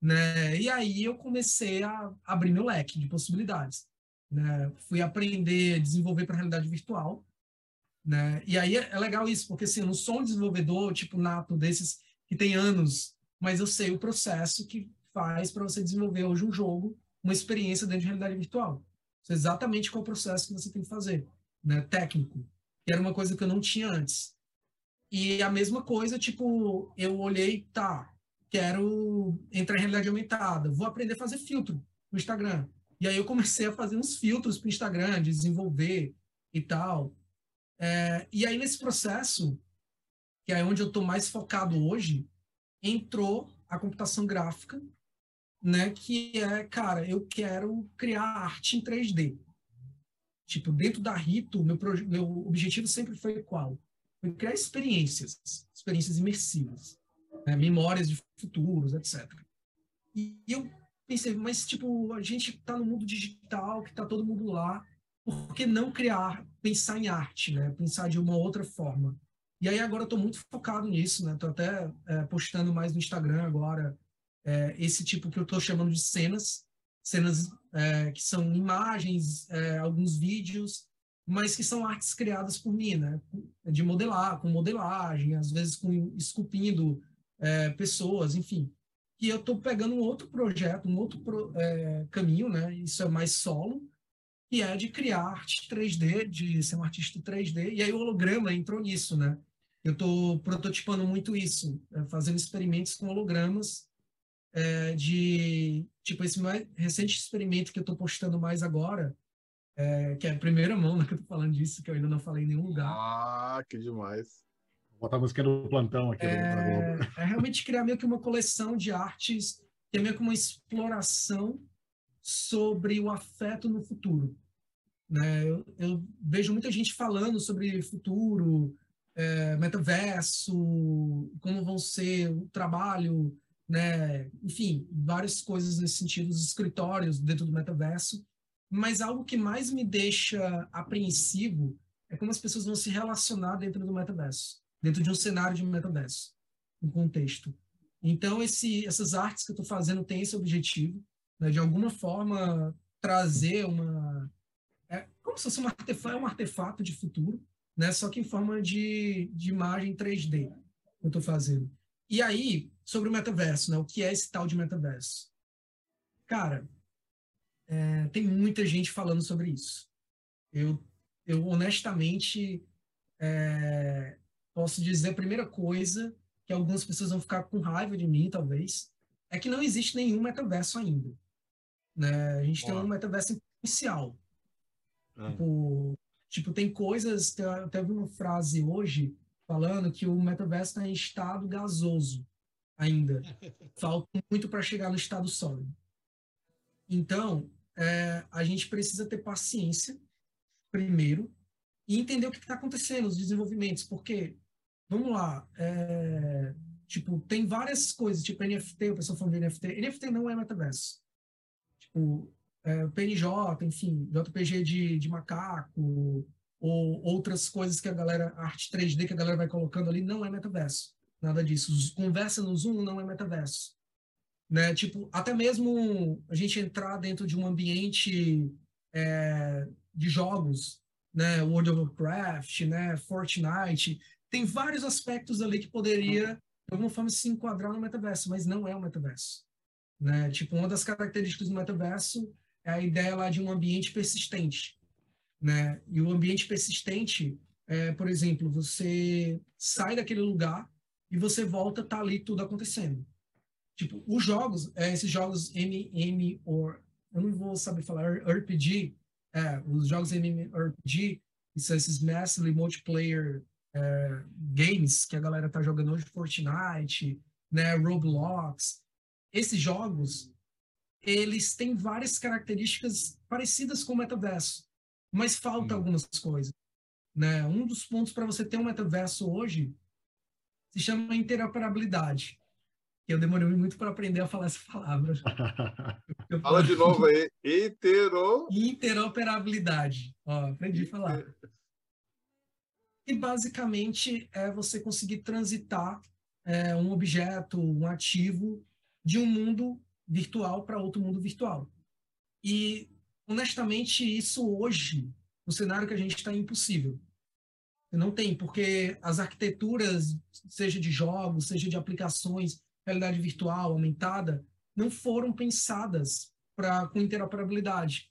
né? E aí eu comecei a abrir meu leque de possibilidades, né? Fui aprender a desenvolver para realidade virtual, né? E aí é, é legal isso, porque assim, eu não sou um desenvolvedor tipo nato desses que tem anos, mas eu sei o processo que faz para você desenvolver hoje um jogo, uma experiência dentro de realidade virtual exatamente qual o processo que você tem que fazer, né? Técnico. Que era uma coisa que eu não tinha antes. E a mesma coisa, tipo, eu olhei, tá, quero entrar em realidade aumentada, vou aprender a fazer filtro no Instagram. E aí eu comecei a fazer uns filtros para o Instagram, desenvolver e tal. É, e aí nesse processo, que é onde eu estou mais focado hoje, entrou a computação gráfica né? Que é, cara, eu quero criar arte em 3D. Tipo, dentro da Rito, meu, meu objetivo sempre foi qual? Foi criar experiências, experiências imersivas, né? memórias de futuros, etc. E eu pensei, mas, tipo, a gente está no mundo digital, que está todo mundo lá, por que não criar, pensar em arte, né? Pensar de uma outra forma. E aí agora eu estou muito focado nisso, né? Estou até é, postando mais no Instagram agora é, esse tipo que eu estou chamando de cenas, cenas é, que são imagens, é, alguns vídeos, mas que são artes criadas por mim, né? De modelar, com modelagem, às vezes com esculpindo é, pessoas, enfim. E eu estou pegando um outro projeto, um outro pro, é, caminho, né? Isso é mais solo, que é de criar arte 3D, de ser um artista 3D. E aí o holograma entrou nisso, né? Eu estou prototipando muito isso, é, fazendo experimentos com hologramas é, de tipo esse mais recente experimento que eu estou postando mais agora, é, que é a primeira mão né, que eu estou falando disso, que eu ainda não falei em nenhum lugar. Ah, que demais! Vou botar a música no plantão aqui. É, é realmente criar meio que uma coleção de artes, que é meio que uma exploração sobre o afeto no futuro. Né? Eu, eu vejo muita gente falando sobre futuro, é, metaverso, como vão ser o trabalho, né? Enfim, várias coisas nesse sentido, os escritórios dentro do metaverso. Mas algo que mais me deixa apreensivo é como as pessoas vão se relacionar dentro do metaverso, dentro de um cenário de metaverso, um contexto. Então, esse, essas artes que eu estou fazendo têm esse objetivo, né? de alguma forma trazer uma. É como se fosse um artefato, é um artefato de futuro, né? Só que em forma de, de imagem 3D que eu estou fazendo. E aí, sobre o metaverso, né? O que é esse tal de metaverso? Cara, é, tem muita gente falando sobre isso. Eu, eu honestamente é, posso dizer a primeira coisa que algumas pessoas vão ficar com raiva de mim, talvez, é que não existe nenhum metaverso ainda. Né? A gente tem um metaverso inicial. Ah. Tipo, Tipo, tem coisas, teve uma frase hoje falando que o metaverso está em estado gasoso ainda. Falta muito para chegar no estado sólido. Então, é, a gente precisa ter paciência, primeiro, e entender o que está acontecendo, os desenvolvimentos, porque, vamos lá, é, tipo, tem várias coisas, tipo NFT, o pessoal falando de NFT. NFT não é metaverso. Tipo, é, PNJ, enfim, JPG de, de macaco, ou outras coisas que a galera, arte 3D que a galera vai colocando ali, não é metaverso. Nada disso. Conversa no Zoom não é metaverso. Né? Tipo, até mesmo a gente entrar dentro de um ambiente é, de jogos, né? World of Warcraft, né? Fortnite, tem vários aspectos ali que poderia, de alguma forma, se enquadrar no metaverso, mas não é o metaverso. Né? Tipo, uma das características do metaverso é a ideia lá de um ambiente persistente. Né? E o ambiente persistente, é, por exemplo, você sai daquele lugar e você volta, tá ali tudo acontecendo. Tipo, os jogos, é, esses jogos MM ou eu não vou saber falar RPG, é, os jogos MMORPG, são esses massively multiplayer é, games que a galera tá jogando hoje, Fortnite, né, Roblox. Esses jogos, eles têm várias características parecidas com o metaverso, mas falta algumas coisas. Né? Um dos pontos para você ter um metaverso hoje se chama interoperabilidade. Eu demorei muito para aprender a falar essa palavra. Fala de novo aí. Intero... Interoperabilidade. Ó, aprendi a falar. E basicamente é você conseguir transitar é, um objeto, um ativo de um mundo virtual para outro mundo virtual. E, honestamente, isso hoje, no cenário que a gente está, é impossível. Não tem, porque as arquiteturas, seja de jogos, seja de aplicações, realidade virtual, aumentada, não foram pensadas para com interoperabilidade,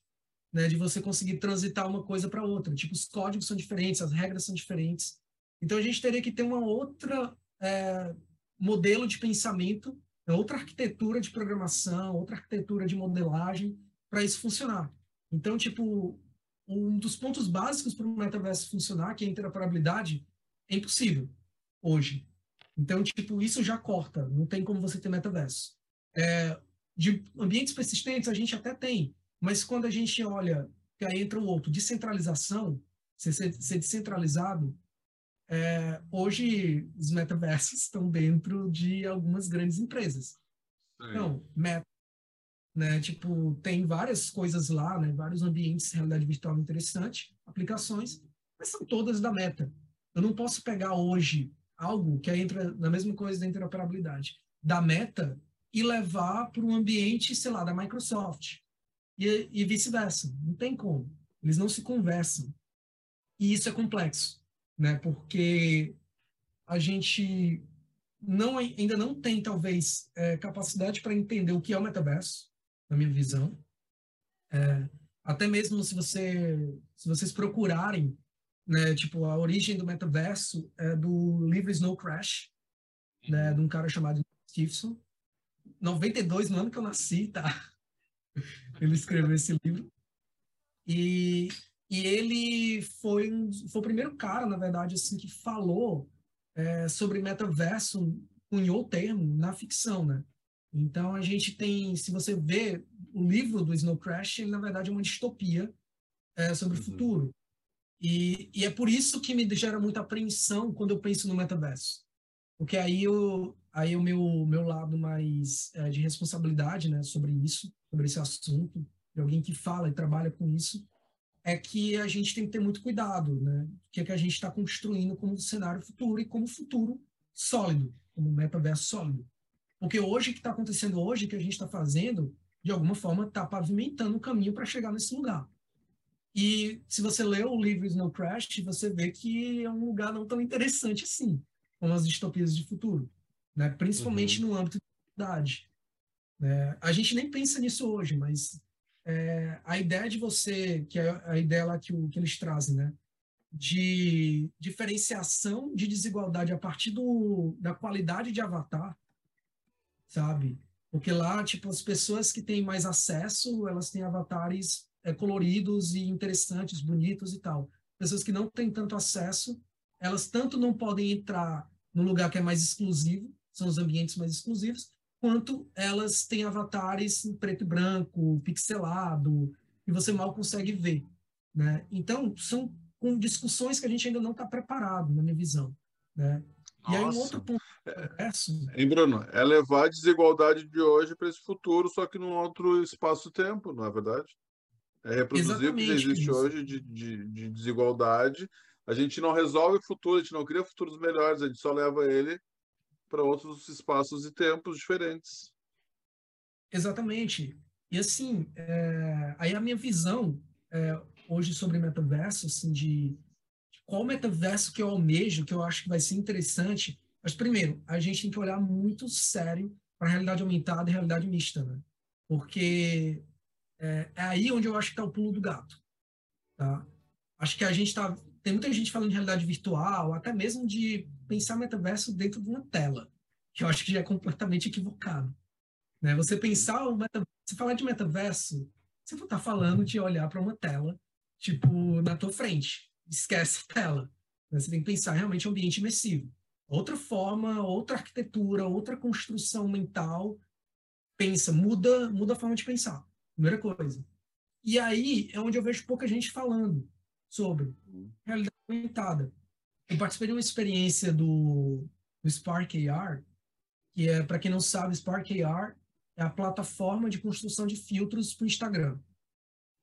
né? De você conseguir transitar uma coisa para outra. Tipo, os códigos são diferentes, as regras são diferentes. Então, a gente teria que ter uma outra é, modelo de pensamento outra arquitetura de programação, outra arquitetura de modelagem para isso funcionar. Então, tipo, um dos pontos básicos para o metaverso funcionar, que é a interoperabilidade, é impossível hoje. Então, tipo, isso já corta, não tem como você ter metaverso. É, De ambientes persistentes a gente até tem, mas quando a gente olha, que aí entra o outro, descentralização, ser, ser descentralizado, é, hoje os metaversos estão dentro de algumas grandes empresas. Sim. Então, meta, né, tipo, tem várias coisas lá, né, vários ambientes de realidade virtual interessante, aplicações, mas são todas da meta. Eu não posso pegar hoje algo que entra na mesma coisa da interoperabilidade da meta e levar para um ambiente, sei lá, da Microsoft. E, e vice-versa. Não tem como. Eles não se conversam. E isso é complexo, né? Porque a gente não, ainda não tem, talvez, é, capacidade para entender o que é o metaverso, na minha visão. É, até mesmo se, você, se vocês procurarem né? Tipo, a origem do metaverso é do livro Snow Crash, né? De um cara chamado Stevenson. 92, no ano que eu nasci, tá? Ele escreveu esse livro. E, e ele foi, foi o primeiro cara, na verdade, assim, que falou é, sobre metaverso, cunhou o termo na ficção, né? Então, a gente tem, se você vê o livro do Snow Crash, ele, na verdade, é uma distopia é, sobre uhum. o futuro. E, e, é por isso que me gera muita apreensão quando eu penso no metaverso. Porque aí, eu, aí o meu, meu lado mais é, de responsabilidade né, sobre isso, sobre esse assunto, de alguém que fala e trabalha com isso, é que a gente tem que ter muito cuidado, né? O que, é que a gente está construindo como cenário futuro e como futuro sólido, como metaverso sólido. Porque hoje, o que está acontecendo hoje, que a gente está fazendo, de alguma forma, está pavimentando o caminho para chegar nesse lugar. E se você lê o livro Snow Crash, você vê que é um lugar não tão interessante assim, como as distopias de futuro, né? principalmente uhum. no âmbito da idade. É, a gente nem pensa nisso hoje, mas é, a ideia de você, que é a ideia lá que, o, que eles trazem, né? de diferenciação de desigualdade a partir do, da qualidade de avatar, sabe? Porque lá, tipo, as pessoas que têm mais acesso, elas têm avatares é, coloridos e interessantes, bonitos e tal. Pessoas que não têm tanto acesso, elas tanto não podem entrar no lugar que é mais exclusivo, são os ambientes mais exclusivos, quanto elas têm avatares em preto e branco, pixelado, e você mal consegue ver. Né? Então, são com discussões que a gente ainda não está preparado, na minha visão. Né? E aí, um outro ponto é, Hein, Bruno? É levar a desigualdade de hoje para esse futuro, só que num outro espaço-tempo, não é verdade? é reproduzir o que existe isso. hoje de, de, de, desigualdade. A gente não resolve o futuro, a gente não cria futuros melhores, a gente só leva ele para outros espaços e tempos diferentes. Exatamente. E assim, é... aí a minha visão é, hoje sobre metaverso, assim, de, de qual metaverso que eu almejo, que eu acho que vai ser interessante. Mas primeiro, a gente tem que olhar muito sério para a realidade aumentada e realidade mista, né? Porque é, é aí onde eu acho que está o pulo do gato. Tá? Acho que a gente está. Tem muita gente falando de realidade virtual, até mesmo de pensar metaverso dentro de uma tela, que eu acho que já é completamente equivocado. Né? Você pensar o metaverso, você falar de metaverso, você não está falando de olhar para uma tela, tipo, na tua frente. Esquece a tela. Né? Você tem que pensar realmente em ambiente imersivo. Outra forma, outra arquitetura, outra construção mental. Pensa, muda, muda a forma de pensar. Primeira coisa. E aí é onde eu vejo pouca gente falando sobre realidade aumentada. Eu participei de uma experiência do, do Spark AR, que é, para quem não sabe, Spark AR é a plataforma de construção de filtros para o Instagram.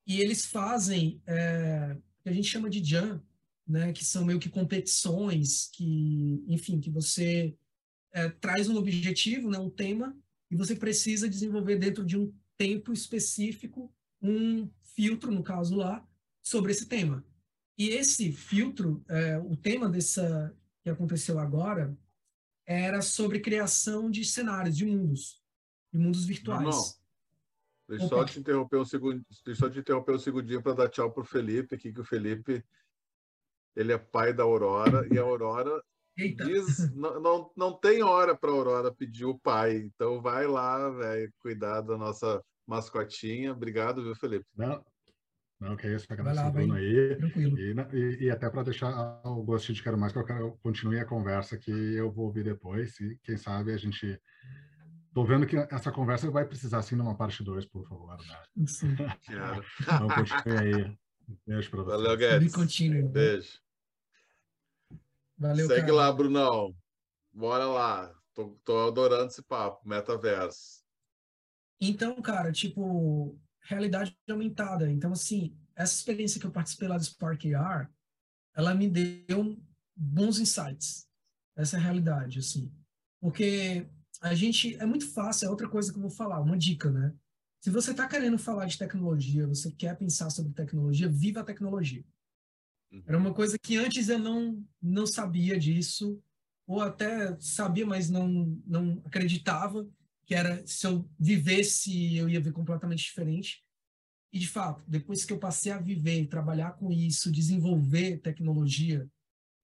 E eles fazem é, o que a gente chama de jam, né, que são meio que competições, que, enfim, que você é, traz um objetivo, né, um tema, e você precisa desenvolver dentro de um tempo específico um filtro, no caso lá, sobre esse tema. E esse filtro, é, o tema dessa que aconteceu agora, era sobre criação de cenários, de mundos, de mundos virtuais. Não, não. Deixa só te interromper um segundo, deixa só te interromper um segundinho para dar tchau para o Felipe, aqui que o Felipe ele é pai da Aurora e a Aurora Eita. diz não, não, não tem hora para a Aurora pedir o pai, então vai lá, velho, cuidar da nossa mascotinha. Obrigado, viu, Felipe? Não, não, que é isso, o Bruno aí. E, e, e, até para deixar o gostinho de quero mais, que eu, quero, eu continue a conversa que eu vou ouvir depois. E quem sabe a gente Tô vendo que essa conversa vai precisar sim numa parte 2, por favor. Né? Sim. Quero. Então, continue aí. Beijo para você. Valeu, Guedes. Beijo. Valeu, Segue cara. lá, Brunão. Bora lá. Tô, tô adorando esse papo, metaverso. Então, cara, tipo, realidade aumentada. Então, assim, essa experiência que eu participei lá do Spark AR, ela me deu bons insights. Essa é a realidade, assim. Porque a gente, é muito fácil, é outra coisa que eu vou falar, uma dica, né? Se você está querendo falar de tecnologia, você quer pensar sobre tecnologia, viva a tecnologia. Uhum. Era uma coisa que antes eu não, não sabia disso, ou até sabia, mas não, não acreditava que era se eu vivesse, eu ia ver completamente diferente. E, de fato, depois que eu passei a viver e trabalhar com isso, desenvolver tecnologia,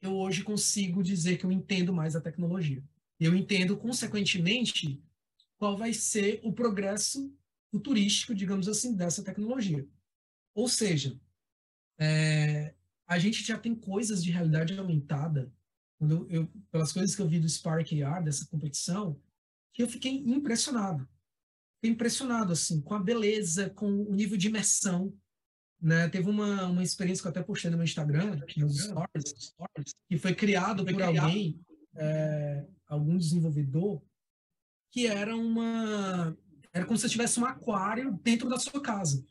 eu hoje consigo dizer que eu entendo mais a tecnologia. Eu entendo, consequentemente, qual vai ser o progresso futurístico, digamos assim, dessa tecnologia. Ou seja, é, a gente já tem coisas de realidade aumentada, eu, eu, pelas coisas que eu vi do Spark AR, dessa competição, que eu fiquei impressionado. Fiquei impressionado, assim, com a beleza, com o nível de imersão. Né? Teve uma, uma experiência que eu até postei no meu Instagram, nos stories, que foi criado foi por criado. alguém, é, algum desenvolvedor, que era uma... Era como se tivesse um aquário dentro da sua casa.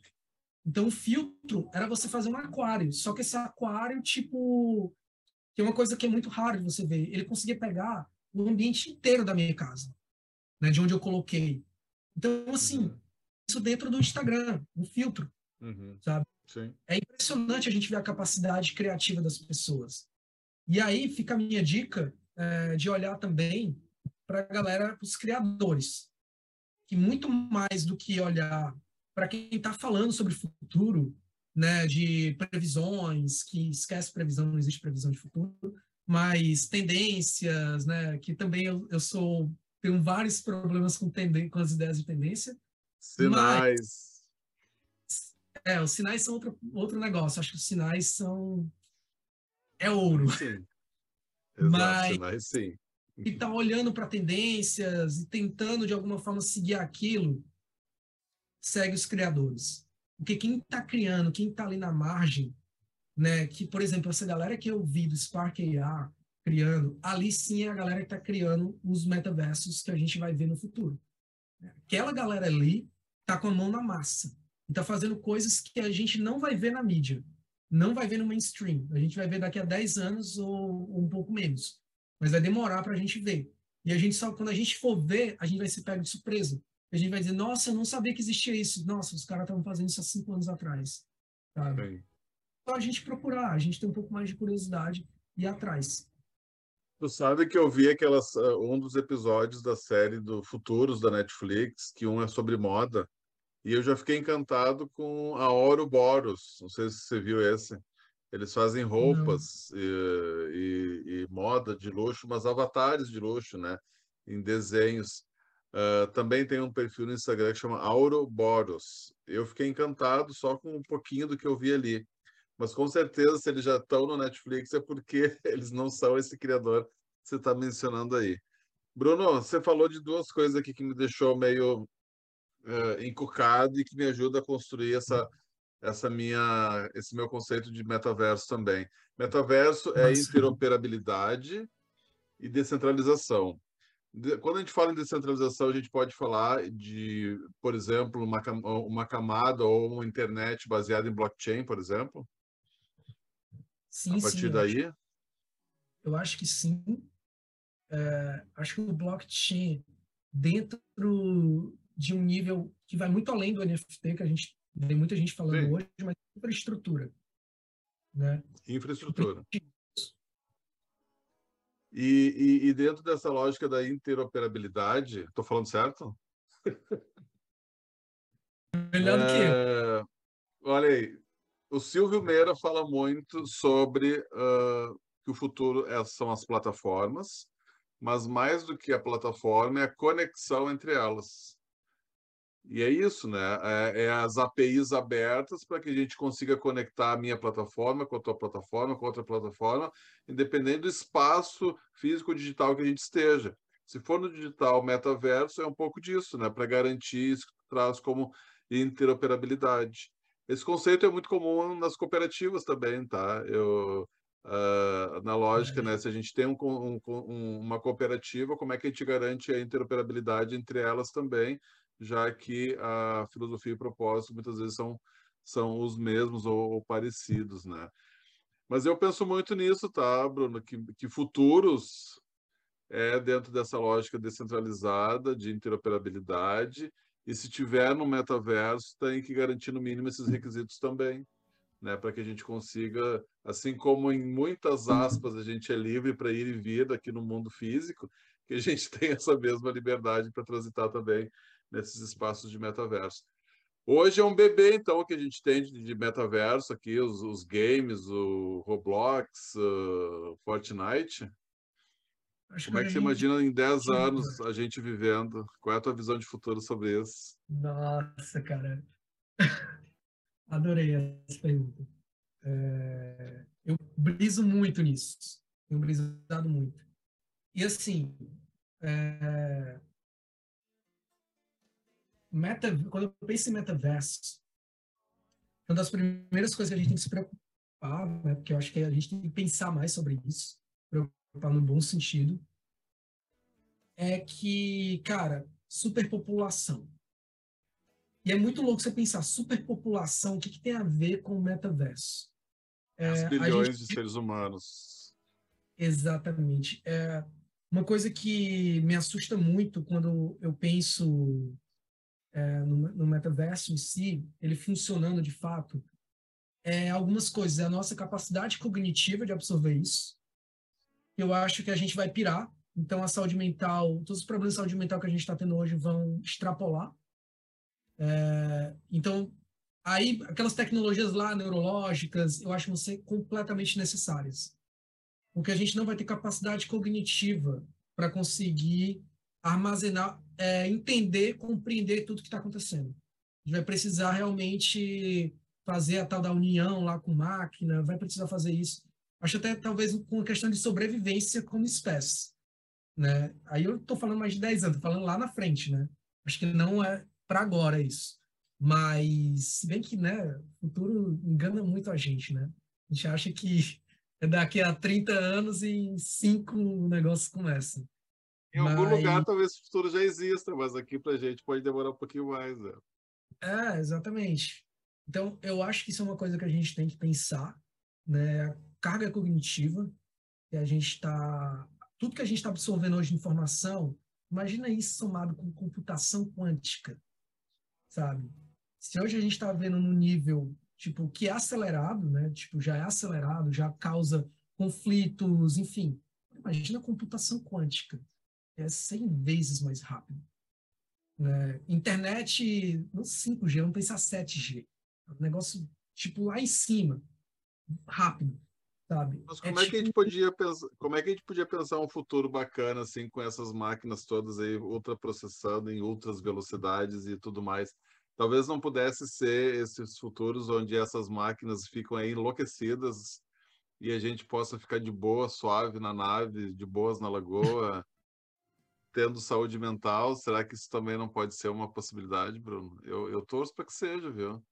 Então, o filtro era você fazer um aquário. Só que esse aquário, tipo... Que é uma coisa que é muito raro de você ver. Ele conseguia pegar o ambiente inteiro da minha casa né, de onde eu coloquei. Então, assim, uhum. isso dentro do Instagram, um filtro, uhum. sabe? Sim. É impressionante a gente ver a capacidade criativa das pessoas. E aí fica a minha dica é, de olhar também para a galera, para os criadores, que muito mais do que olhar para quem está falando sobre futuro, né, de previsões, que esquece previsão, não existe previsão de futuro, mas tendências, né, que também eu, eu sou tenho vários problemas com, tenden com as ideias de tendência. Sinais. Mas, é, os sinais são outro, outro negócio. Acho que os sinais são. É ouro. Sim. Exato, mas, sinais, sim. E tá olhando para tendências e tentando, de alguma forma, seguir aquilo, segue os criadores. Porque quem está criando, quem está ali na margem, né, que, por exemplo, essa galera que eu vi do Spark AR, criando, ali sim é a galera que está criando os metaversos que a gente vai ver no futuro. Aquela galera ali está com a mão na massa e está fazendo coisas que a gente não vai ver na mídia, não vai ver no mainstream. A gente vai ver daqui a 10 anos ou, ou um pouco menos, mas vai demorar para a gente ver. E a gente só, quando a gente for ver, a gente vai ser pego de surpresa. A gente vai dizer, nossa, eu não sabia que existia isso. Nossa, os caras estavam fazendo isso há cinco anos atrás. Sabe? Então a gente procurar, a gente tem um pouco mais de curiosidade e ir atrás. Tu sabe que eu vi aquelas, uh, um dos episódios da série do Futuros da Netflix, que um é sobre moda, e eu já fiquei encantado com a Ouroboros. Não sei se você viu esse. Eles fazem roupas e, e, e, moda de luxo, mas avatares de luxo, né? Em desenhos. Uh, também tem um perfil no Instagram que chama Ouroboros. Eu fiquei encantado só com um pouquinho do que eu vi ali. Mas com certeza, se eles já estão no Netflix, é porque eles não são esse criador que você está mencionando aí. Bruno, você falou de duas coisas aqui que me deixou meio uh, encucado e que me ajuda a construir essa, essa minha, esse meu conceito de metaverso também. Metaverso é interoperabilidade e descentralização. Quando a gente fala em descentralização, a gente pode falar de, por exemplo, uma, uma camada ou uma internet baseada em blockchain, por exemplo? Sim, a partir sim, daí? Eu acho, eu acho que sim. É, acho que o blockchain, dentro de um nível que vai muito além do NFT, que a gente tem muita gente falando sim. hoje, mas infraestrutura. Né? Infraestrutura. E, e, e, dentro dessa lógica da interoperabilidade, estou falando certo? Melhor do que eu. É, olha aí, o Silvio Meira fala muito sobre uh, que o futuro é, são as plataformas, mas mais do que a plataforma é a conexão entre elas. E é isso, né? É, é as APIs abertas para que a gente consiga conectar a minha plataforma com a tua plataforma, com outra plataforma, independente do espaço físico ou digital que a gente esteja. Se for no digital metaverso, é um pouco disso, né? Para garantir isso que traz como interoperabilidade. Esse conceito é muito comum nas cooperativas também, tá? Eu, uh, na lógica, né? Se a gente tem um, um, uma cooperativa, como é que a gente garante a interoperabilidade entre elas também, já que a filosofia e propósito muitas vezes são, são os mesmos ou, ou parecidos, né? Mas eu penso muito nisso, tá, Bruno? Que, que futuros é dentro dessa lógica descentralizada de interoperabilidade e se tiver no metaverso, tem que garantir no mínimo esses requisitos também, né? Para que a gente consiga, assim como em muitas aspas a gente é livre para ir e vir aqui no mundo físico, que a gente tenha essa mesma liberdade para transitar também nesses espaços de metaverso. Hoje é um bebê, então, que a gente tem de metaverso aqui, os, os games, o Roblox, uh, Fortnite, Acho Como é que você imagina em 10 anos a gente vivendo? Qual é a tua visão de futuro sobre isso? Nossa, cara. Adorei essa pergunta. É... Eu briso muito nisso. Tenho brisado muito. E assim, é... Meta... quando eu penso em metaverso, uma das primeiras coisas que a gente tem que se preocupar, né? porque eu acho que a gente tem que pensar mais sobre isso, preocupar no bom sentido, é que, cara, superpopulação. E é muito louco você pensar, superpopulação, o que, que tem a ver com o metaverso? É, bilhões gente... de seres humanos. Exatamente. É, uma coisa que me assusta muito quando eu penso é, no, no, metaverso em si, ele funcionando de fato, é algumas coisas. É a nossa capacidade cognitiva de absorver isso, eu acho que a gente vai pirar. Então, a saúde mental, todos os problemas de saúde mental que a gente está tendo hoje vão extrapolar. É, então, aí, aquelas tecnologias lá, neurológicas, eu acho que vão ser completamente necessárias. Porque a gente não vai ter capacidade cognitiva para conseguir armazenar, é, entender, compreender tudo que está acontecendo. A gente vai precisar realmente fazer a tal da união lá com máquina, vai precisar fazer isso. Acho até talvez com questão de sobrevivência como espécie, né? Aí eu estou falando mais de 10 anos, tô falando lá na frente, né? Acho que não é para agora isso. Mas, se bem que, né, o futuro engana muito a gente, né? A gente acha que é daqui a 30 anos e em 5 o negócio começa. Em mas... algum lugar talvez o futuro já exista, mas aqui para a gente pode demorar um pouquinho mais. Né? É, exatamente. Então, eu acho que isso é uma coisa que a gente tem que pensar, né? carga cognitiva que a gente está tudo que a gente está absorvendo hoje de informação, imagina isso somado com computação quântica, sabe? Se hoje a gente está vendo no nível tipo que é acelerado, né? Tipo já é acelerado, já causa conflitos, enfim. Imagina computação quântica, é 100 vezes mais rápido. Né? Internet, não 5G, vamos pensar 7G. É um negócio tipo lá em cima, rápido sabe? Mas como é, é que a gente tipo podia pensar, como é que a gente podia pensar um futuro bacana assim com essas máquinas todas aí ultraprocessando em outras velocidades e tudo mais? Talvez não pudesse ser esses futuros onde essas máquinas ficam aí enlouquecidas e a gente possa ficar de boa, suave na nave, de boas na lagoa, tendo saúde mental. Será que isso também não pode ser uma possibilidade, Bruno? Eu, eu torço para que seja, viu?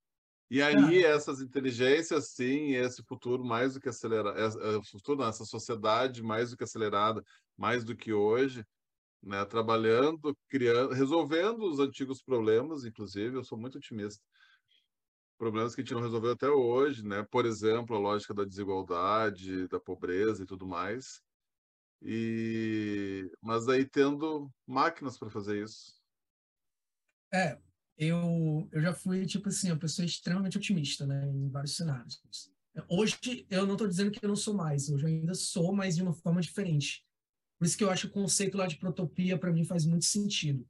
E aí, essas inteligências, sim, esse futuro mais do que acelerado, é, é, futuro não, essa sociedade mais do que acelerada, mais do que hoje, né, trabalhando, criando, resolvendo os antigos problemas, inclusive, eu sou muito otimista. Problemas que a gente não resolveu até hoje, né? Por exemplo, a lógica da desigualdade, da pobreza e tudo mais. E mas aí tendo máquinas para fazer isso. É, eu, eu já fui, tipo assim, uma pessoa extremamente otimista, né, em vários cenários. Hoje, eu não estou dizendo que eu não sou mais, hoje eu ainda sou, mas de uma forma diferente. Por isso que eu acho que o conceito lá de protopia, para mim, faz muito sentido,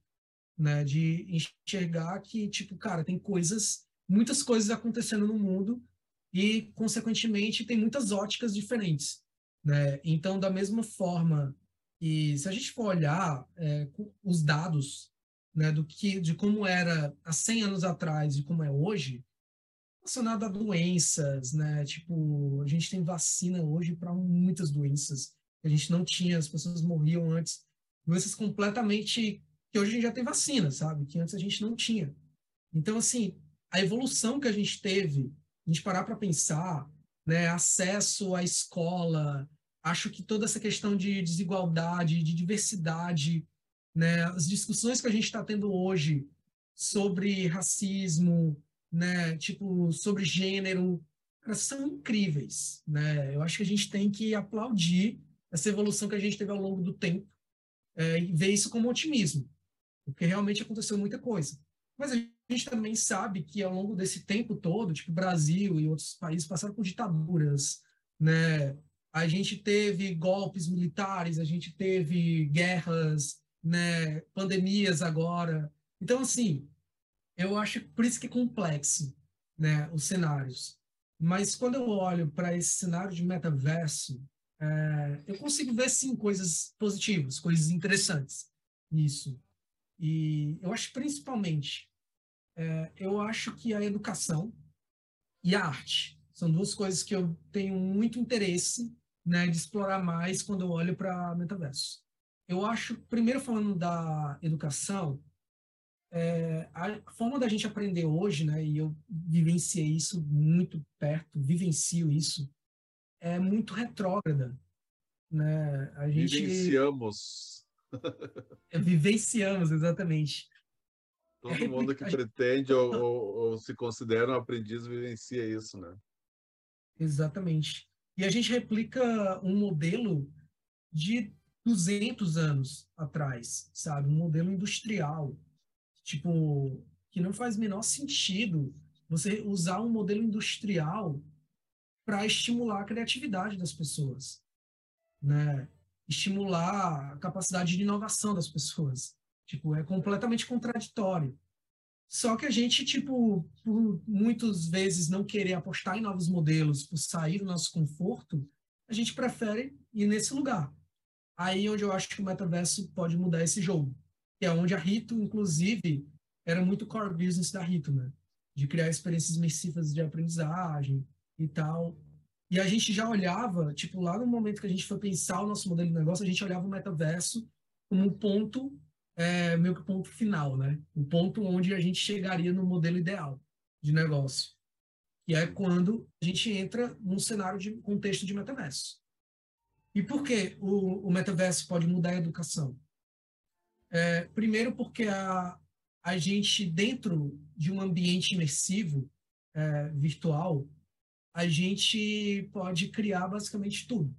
né, de enxergar que, tipo, cara, tem coisas, muitas coisas acontecendo no mundo e, consequentemente, tem muitas óticas diferentes, né? Então, da mesma forma, e se a gente for olhar é, os dados né, do que, de como era há 100 anos atrás e como é hoje, relacionado a doenças, né? Tipo, a gente tem vacina hoje para muitas doenças que a gente não tinha, as pessoas morriam antes doenças completamente que hoje a gente já tem vacina, sabe? Que antes a gente não tinha. Então, assim, a evolução que a gente teve, a gente parar para pensar, né, acesso à escola, acho que toda essa questão de desigualdade, de diversidade, né, as discussões que a gente está tendo hoje sobre racismo, né, tipo, sobre gênero, elas são incríveis, né? Eu acho que a gente tem que aplaudir essa evolução que a gente teve ao longo do tempo é, e ver isso como otimismo, porque realmente aconteceu muita coisa. Mas a gente também sabe que ao longo desse tempo todo, tipo Brasil e outros países passaram por ditaduras, né? A gente teve golpes militares, a gente teve guerras, né? Pandemias agora. Então assim, eu acho por isso que é complexo, né? Os cenários. Mas quando eu olho para esse cenário de metaverso, é, eu consigo ver sim coisas positivas, coisas interessantes nisso. E eu acho principalmente é, eu acho que a educação e a arte são duas coisas que eu tenho muito interesse né, de explorar mais quando eu olho para metaverso. Eu acho, primeiro falando da educação, é, a forma da gente aprender hoje, né, e eu vivenciei isso muito perto, vivencio isso, é muito retrógrada. Né? A gente, vivenciamos. é, vivenciamos, exatamente. Todo mundo que pretende ou, ou, ou, se considera um aprendiz vivencia isso, né? Exatamente. E a gente replica um modelo de 200 anos atrás, sabe? Um modelo industrial. Tipo, que não faz menor sentido você usar um modelo industrial para estimular a criatividade das pessoas, né? Estimular a capacidade de inovação das pessoas. Tipo, é completamente contraditório. Só que a gente, tipo, por muitas vezes não querer apostar em novos modelos, por sair do nosso conforto, a gente prefere ir nesse lugar. Aí onde eu acho que o metaverso pode mudar esse jogo. Que é onde a Rito, inclusive, era muito core business da Rito, né? De criar experiências imersivas de aprendizagem e tal. E a gente já olhava, tipo, lá no momento que a gente foi pensar o nosso modelo de negócio, a gente olhava o metaverso como um ponto é meio que o ponto final, né? O ponto onde a gente chegaria no modelo ideal de negócio. E é quando a gente entra num cenário de contexto de metaverso. E por que o, o metaverso pode mudar a educação? É, primeiro porque a, a gente, dentro de um ambiente imersivo, é, virtual, a gente pode criar basicamente tudo.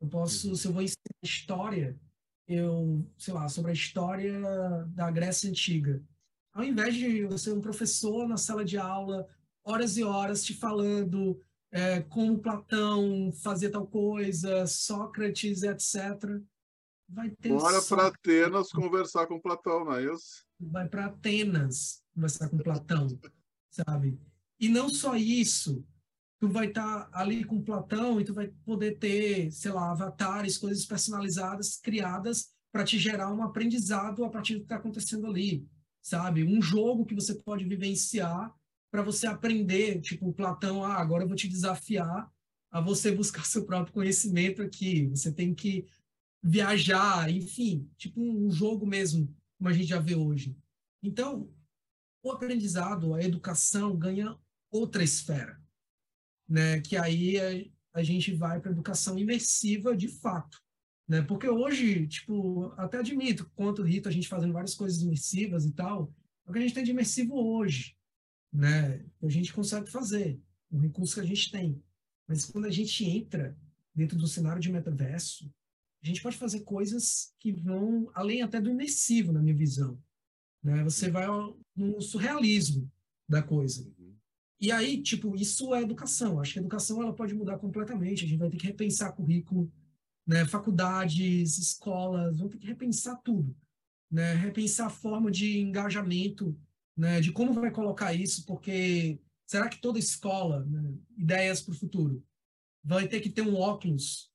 Eu posso, uhum. se eu vou ensinar história, eu, sei lá, sobre a história da Grécia Antiga. Ao invés de você um professor na sala de aula, horas e horas te falando é, como Platão fazia tal coisa, Sócrates, etc. Vai ter Bora para Atenas conversar com Platão, não é isso? Vai para Atenas conversar com Platão, sabe? E não só isso, tu vai estar tá ali com Platão e tu vai poder ter, sei lá, avatares, coisas personalizadas, criadas para te gerar um aprendizado a partir do que está acontecendo ali, sabe? Um jogo que você pode vivenciar para você aprender, tipo, Platão, ah, agora eu vou te desafiar a você buscar seu próprio conhecimento aqui, você tem que viajar, enfim, tipo um jogo mesmo, como a gente já vê hoje. Então, o aprendizado, a educação ganha outra esfera, né? Que aí a, a gente vai para educação imersiva de fato, né? Porque hoje, tipo, até admito, quanto Rito a gente fazendo várias coisas imersivas e tal, é o que a gente tem de imersivo hoje, né? A gente consegue fazer, o recurso que a gente tem. Mas quando a gente entra dentro do cenário de metaverso, a gente pode fazer coisas que vão além até do imersivo, na minha visão. Né? Você vai no surrealismo da coisa. E aí, tipo, isso é educação. Acho que a educação ela pode mudar completamente. A gente vai ter que repensar currículo, né? Faculdades, escolas, vão ter que repensar tudo, né? Repensar a forma de engajamento, né? De como vai colocar isso, porque será que toda escola, né? ideias para o futuro, vai ter que ter um óculos,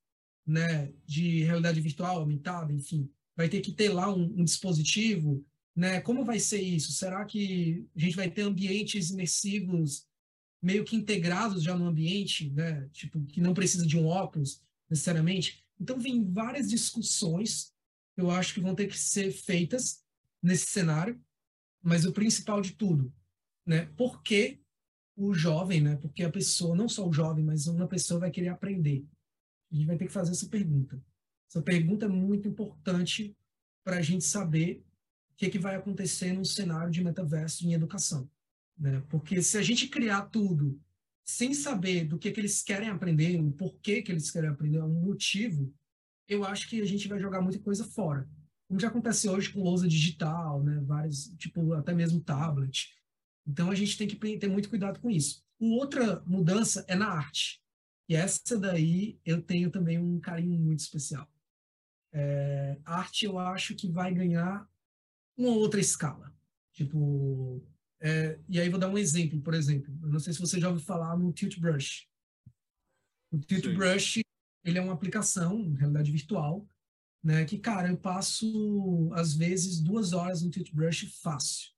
né? De realidade virtual aumentada, enfim, vai ter que ter lá um, um dispositivo, né? Como vai ser isso? Será que a gente vai ter ambientes imersivos meio que integrados já no ambiente, né? Tipo, que não precisa de um óculos necessariamente. Então, vem várias discussões. eu acho que vão ter que ser feitas nesse cenário, mas o principal de tudo, né? Por que o jovem, né? Porque a pessoa, não só o jovem, mas uma pessoa vai querer aprender. A gente vai ter que fazer essa pergunta. Essa pergunta é muito importante para a gente saber o que, é que vai acontecer no cenário de metaverso em educação. Né? Porque se a gente criar tudo sem saber do que, que eles querem aprender, o porquê que eles querem aprender, um motivo, eu acho que a gente vai jogar muita coisa fora. Como já acontece hoje com lousa digital, né? Vários, tipo, até mesmo tablet. Então a gente tem que ter muito cuidado com isso. Outra mudança é na arte. E essa daí eu tenho também um carinho muito especial. É, arte eu acho que vai ganhar uma outra escala. Tipo, é, e aí vou dar um exemplo, por exemplo. Eu não sei se você já ouviu falar no Tilt Brush. O Tilt Sim. Brush ele é uma aplicação, realidade virtual, né? Que, cara, eu passo, às vezes, duas horas no Tilt Brush fácil.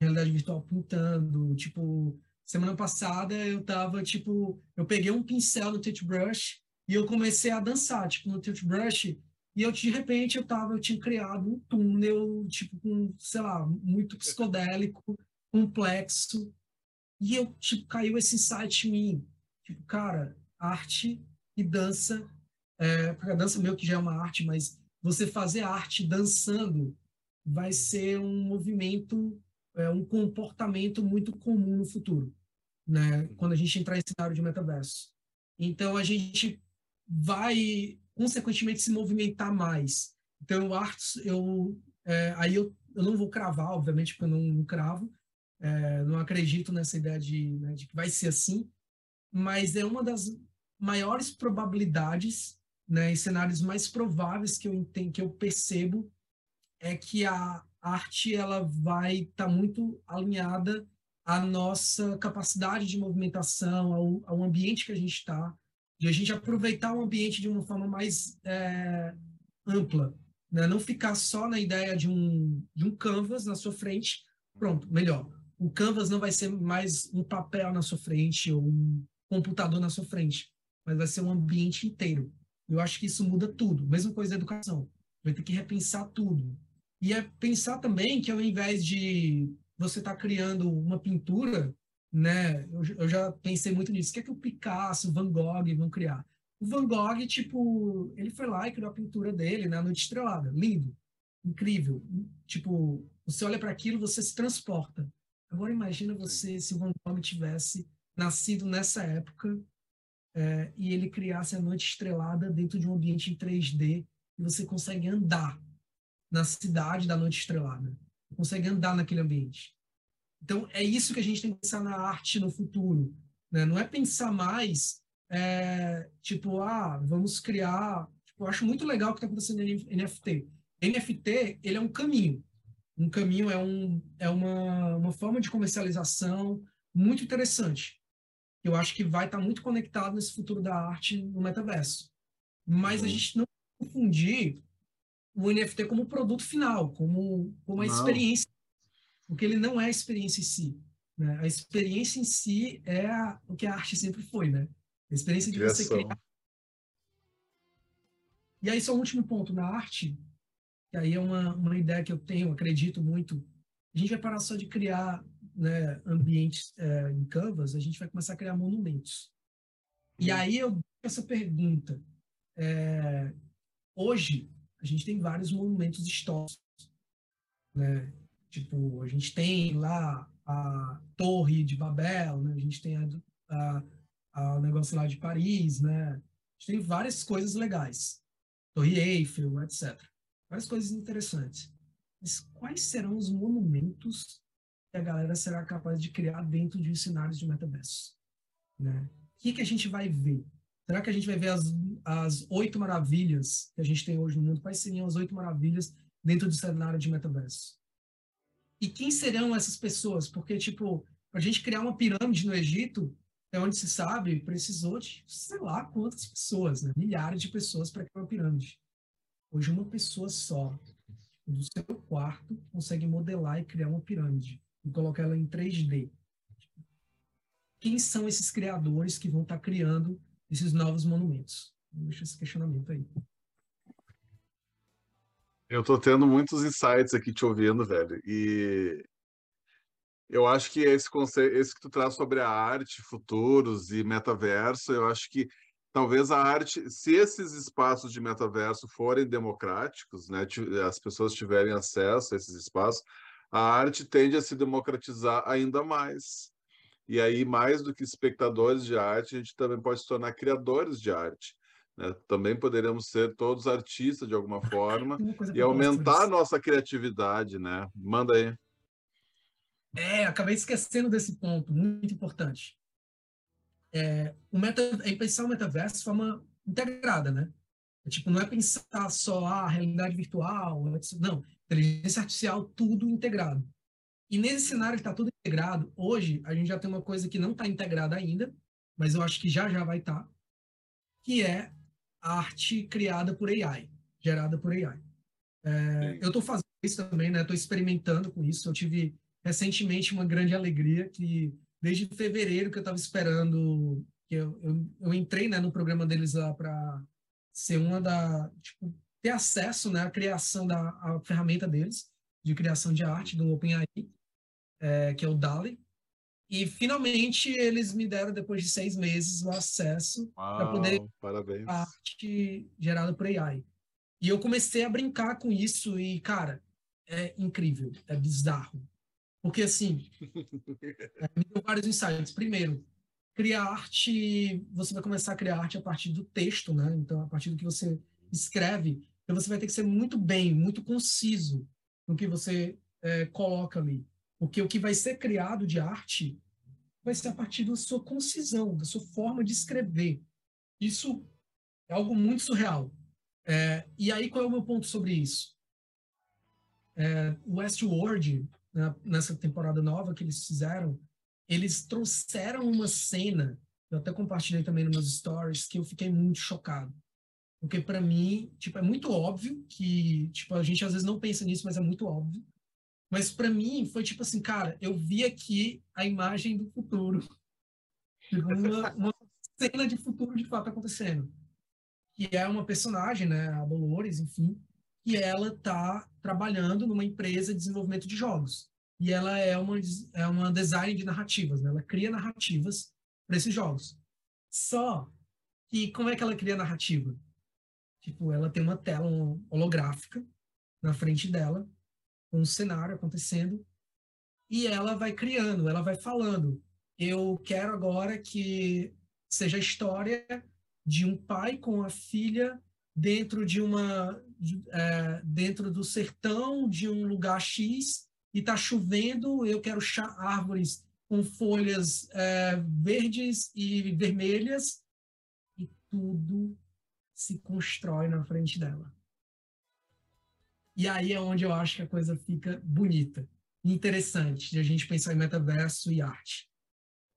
Realidade virtual pintando, tipo... Semana passada eu tava, tipo... Eu peguei um pincel no Tilt Brush e eu comecei a dançar, tipo, no Tilt Brush e eu, de repente, eu tava, eu tinha criado um túnel, tipo, com, sei lá, muito psicodélico, complexo. E eu, tipo, caiu esse insight em mim. Tipo, cara, arte e dança, é, porque a dança meio que já é uma arte, mas você fazer arte dançando vai ser um movimento, é, um comportamento muito comum no futuro, né? Quando a gente entrar em cenário de metaverso. Então, a gente vai consequentemente se movimentar mais. Então, o artes, eu, é, aí eu, eu não vou cravar, obviamente, porque eu não, não cravo, é, não acredito nessa ideia de, né, de que vai ser assim, mas é uma das maiores probabilidades, né, e cenários mais prováveis que eu entendo, que eu percebo, é que a arte ela vai estar tá muito alinhada à nossa capacidade de movimentação, ao, ao ambiente que a gente está, de a gente aproveitar o ambiente de uma forma mais é, ampla, né? não ficar só na ideia de um, de um canvas na sua frente, pronto, melhor. O canvas não vai ser mais um papel na sua frente ou um computador na sua frente, mas vai ser um ambiente inteiro. Eu acho que isso muda tudo. Mesma coisa da educação. Vai ter que repensar tudo. E é pensar também que ao invés de você estar tá criando uma pintura né? Eu, eu, já pensei muito nisso. O que é que o Picasso, Van Gogh vão criar? O Van Gogh, tipo, ele foi lá e criou a pintura dele na Noite Estrelada. Lindo, incrível. Tipo, você olha para aquilo, você se transporta. Agora imagina você se o Van Gogh tivesse nascido nessa época é, e ele criasse a Noite Estrelada dentro de um ambiente em 3D e você consegue andar na cidade da Noite Estrelada. Consegue andar naquele ambiente. Então, é isso que a gente tem que pensar na arte no futuro. Né? Não é pensar mais, é, tipo, ah, vamos criar. Tipo, eu acho muito legal o que está acontecendo em NFT. NFT, ele é um caminho. Um caminho é, um, é uma, uma forma de comercialização muito interessante. Eu acho que vai estar muito conectado nesse futuro da arte no metaverso. Mas uhum. a gente não confundir o NFT como produto final, como, como a não. experiência porque ele não é a experiência em si. Né? A experiência em si é a, o que a arte sempre foi, né? A experiência de Direção. você criar. E aí, só um último ponto na arte, que aí é uma, uma ideia que eu tenho, acredito muito. A gente vai parar só de criar né, ambientes é, em Canvas, a gente vai começar a criar monumentos. E hum. aí eu essa pergunta. É, hoje, a gente tem vários monumentos históricos. Né? Tipo, a gente tem lá a Torre de Babel, né? a gente tem a, a, a, o negócio lá de Paris, né? A gente tem várias coisas legais. Torre Eiffel, etc. Várias coisas interessantes. Mas quais serão os monumentos que a galera será capaz de criar dentro de um cenário de metaverso? Né? O que, que a gente vai ver? Será que a gente vai ver as, as oito maravilhas que a gente tem hoje no mundo? Quais seriam as oito maravilhas dentro do cenário de metaverso? E quem serão essas pessoas? Porque, tipo, a gente criar uma pirâmide no Egito, é onde se sabe, precisou de sei lá quantas pessoas, né? milhares de pessoas para criar uma pirâmide. Hoje, uma pessoa só, do seu quarto, consegue modelar e criar uma pirâmide e colocar ela em 3D. Quem são esses criadores que vão estar tá criando esses novos monumentos? Deixa esse questionamento aí. Eu tô tendo muitos insights aqui te ouvindo, velho. E eu acho que esse conceito, esse que tu traz sobre a arte, futuros e metaverso, eu acho que talvez a arte, se esses espaços de metaverso forem democráticos, né, as pessoas tiverem acesso a esses espaços, a arte tende a se democratizar ainda mais. E aí, mais do que espectadores de arte, a gente também pode se tornar criadores de arte. Né? Também poderemos ser todos artistas de alguma forma e aumentar a nossa criatividade, né? Manda aí. É, acabei esquecendo desse ponto, muito importante é, o meta, é pensar o metaverso de forma integrada, né? É, tipo, não é pensar só a ah, realidade virtual, não, inteligência artificial, tudo integrado. E nesse cenário que está tudo integrado, hoje a gente já tem uma coisa que não está integrada ainda, mas eu acho que já já vai estar, tá, que é a arte criada por AI, gerada por AI. É, eu estou fazendo isso também, né? Estou experimentando com isso. Eu tive recentemente uma grande alegria que desde fevereiro que eu estava esperando, que eu, eu, eu, entrei né, no programa deles lá para ser uma da, tipo, ter acesso né, à criação da à ferramenta deles, de criação de arte do OpenAI, é, que é o DALI. E finalmente eles me deram, depois de seis meses, o acesso para poder parabéns. a arte gerada por AI. E eu comecei a brincar com isso e, cara, é incrível, é bizarro. Porque, assim, é, me deu vários insights. Primeiro, criar arte, você vai começar a criar arte a partir do texto, né? Então, a partir do que você escreve, então você vai ter que ser muito bem, muito conciso no que você é, coloca ali. Porque o que vai ser criado de arte vai ser a partir da sua concisão, da sua forma de escrever. Isso é algo muito surreal. É, e aí, qual é o meu ponto sobre isso? É, Westworld nessa temporada nova que eles fizeram, eles trouxeram uma cena, eu até compartilhei também nos meus stories, que eu fiquei muito chocado. Porque para mim, tipo, é muito óbvio que, tipo, a gente às vezes não pensa nisso, mas é muito óbvio. Mas para mim foi tipo assim, cara, eu vi aqui a imagem do futuro. Tipo, uma, uma cena de futuro de fato acontecendo. Que é uma personagem, né, a Dolores, enfim, e ela está trabalhando numa empresa de desenvolvimento de jogos. E ela é uma, é uma design de narrativas, né? ela cria narrativas para esses jogos. Só que como é que ela cria narrativa? Tipo, ela tem uma tela holográfica na frente dela, com um cenário acontecendo, e ela vai criando, ela vai falando. Eu quero agora que seja a história de um pai com a filha dentro de uma é, dentro do sertão de um lugar X e está chovendo, eu quero árvores com folhas é, verdes e vermelhas e tudo se constrói na frente dela. E aí é onde eu acho que a coisa fica bonita, interessante de a gente pensar em metaverso e arte.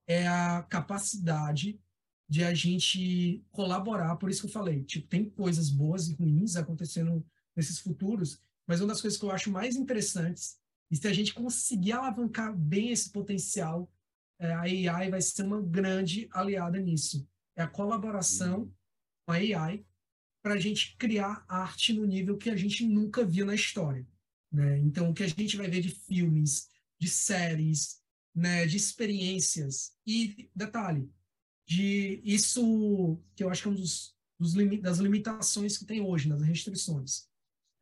É a capacidade de a gente colaborar, por isso que eu falei, tipo, tem coisas boas e ruins acontecendo nesses futuros, mas uma das coisas que eu acho mais interessantes, e se a gente conseguir alavancar bem esse potencial, é, a AI vai ser uma grande aliada nisso. É a colaboração uhum. com a AI para a gente criar arte no nível que a gente nunca viu na história. Né? Então, o que a gente vai ver de filmes, de séries, né, de experiências, e detalhe, de isso que eu acho que é um dos, dos das limitações que tem hoje, nas restrições.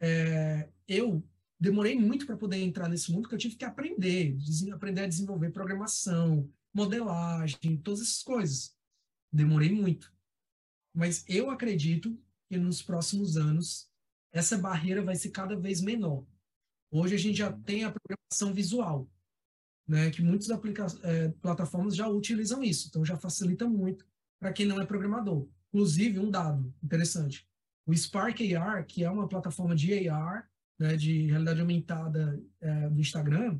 É, eu demorei muito para poder entrar nesse mundo, que eu tive que aprender, aprender a desenvolver programação, modelagem, todas essas coisas. Demorei muito. Mas eu acredito que nos próximos anos essa barreira vai ser cada vez menor. Hoje a gente já tem a programação visual né, que muitas é, plataformas já utilizam isso, então já facilita muito para quem não é programador. Inclusive, um dado interessante, o Spark AR, que é uma plataforma de AR, né, de realidade aumentada é, do Instagram,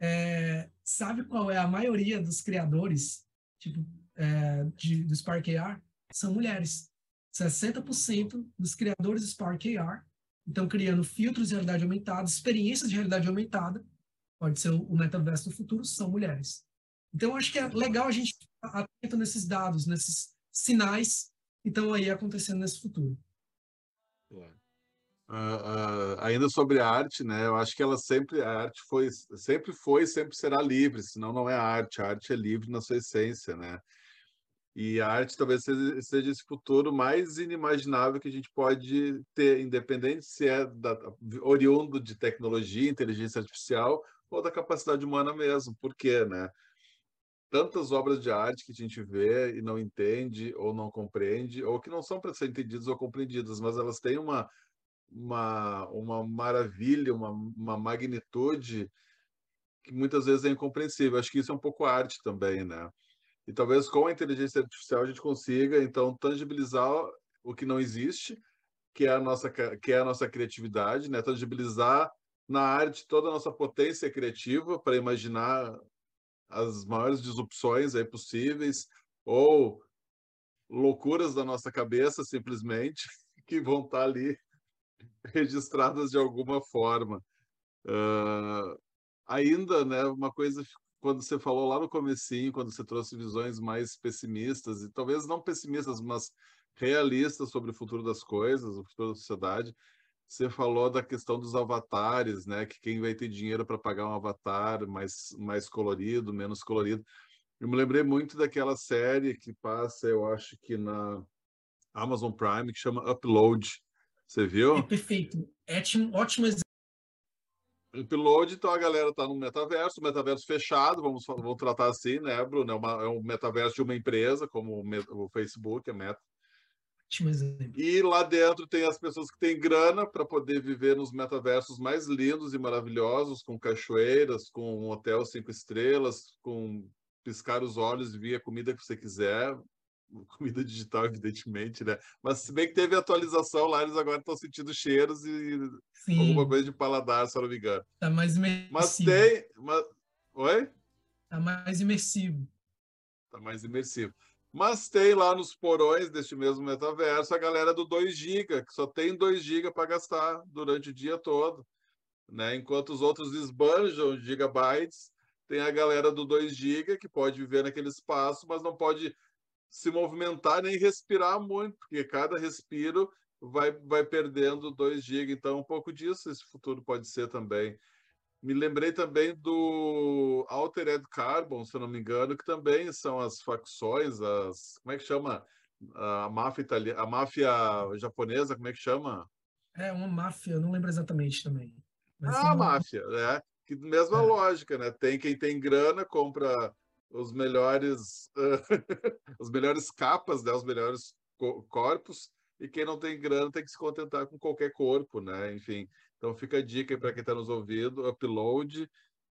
é, sabe qual é a maioria dos criadores tipo, é, de, do Spark AR? São mulheres. 60% dos criadores do Spark AR estão criando filtros de realidade aumentada, experiências de realidade aumentada, pode ser o metaverso do futuro, são mulheres. Então, acho que é legal a gente estar atento nesses dados, nesses sinais que estão aí acontecendo nesse futuro. Uh, uh, ainda sobre a arte, né? Eu acho que ela sempre a arte foi sempre foi sempre será livre, senão não é arte. A arte é livre na sua essência, né? E a arte talvez seja, seja esse futuro mais inimaginável que a gente pode ter, independente se é da, oriundo de tecnologia, inteligência artificial ou da capacidade humana mesmo. Por quê, né? Tantas obras de arte que a gente vê e não entende ou não compreende, ou que não são para ser entendidas ou compreendidas, mas elas têm uma uma, uma maravilha, uma, uma magnitude que muitas vezes é incompreensível. Acho que isso é um pouco arte também, né? E talvez com a inteligência artificial a gente consiga, então, tangibilizar o que não existe, que é a nossa, que é a nossa criatividade, né? Tangibilizar na arte toda a nossa potência criativa para imaginar as maiores disrupções aí possíveis ou loucuras da nossa cabeça simplesmente que vão estar ali registradas de alguma forma. Uh, ainda, né, uma coisa quando você falou lá no comecinho, quando você trouxe visões mais pessimistas e talvez não pessimistas, mas realistas sobre o futuro das coisas, o futuro da sociedade, você falou da questão dos avatares, né, que quem vai ter dinheiro para pagar um avatar mais mais colorido, menos colorido. Eu me lembrei muito daquela série que passa, eu acho que na Amazon Prime, que chama Upload, você viu? É perfeito. Ótimo, ótimo exemplo. Upload, então a galera está no metaverso, metaverso fechado, vamos, vamos tratar assim, né, Bruno? É, uma, é um metaverso de uma empresa, como o, o Facebook, a Meta. E lá dentro tem as pessoas que têm grana para poder viver nos metaversos mais lindos e maravilhosos, com cachoeiras, com um hotel cinco estrelas, com piscar os olhos e ver a comida que você quiser, comida digital, evidentemente, né? Mas se bem que teve atualização lá, eles agora estão sentindo cheiros e Sim. alguma coisa de paladar, se eu não me engano. Tá mais imersivo. Mas tem. Mas... Oi? Tá mais imersivo. Tá mais imersivo. Mas tem lá nos porões deste mesmo metaverso a galera do 2 GB, que só tem 2 GB para gastar durante o dia todo. Né? Enquanto os outros esbanjam gigabytes, tem a galera do 2 GB que pode viver naquele espaço, mas não pode se movimentar nem respirar muito, porque cada respiro vai, vai perdendo 2 GB. Então, um pouco disso esse futuro pode ser também. Me lembrei também do Altered Carbon, se eu não me engano, que também são as facções, as. Como é que chama? A máfia italiana, a máfia japonesa, como é que chama? É, uma máfia, não lembro exatamente também. Ah, a máfia, né? Que mesma é. lógica, né? Tem quem tem grana, compra os melhores os melhores capas, né, os melhores corpos, e quem não tem grana tem que se contentar com qualquer corpo, né? Enfim, então fica a dica para quem está nos ouvindo, upload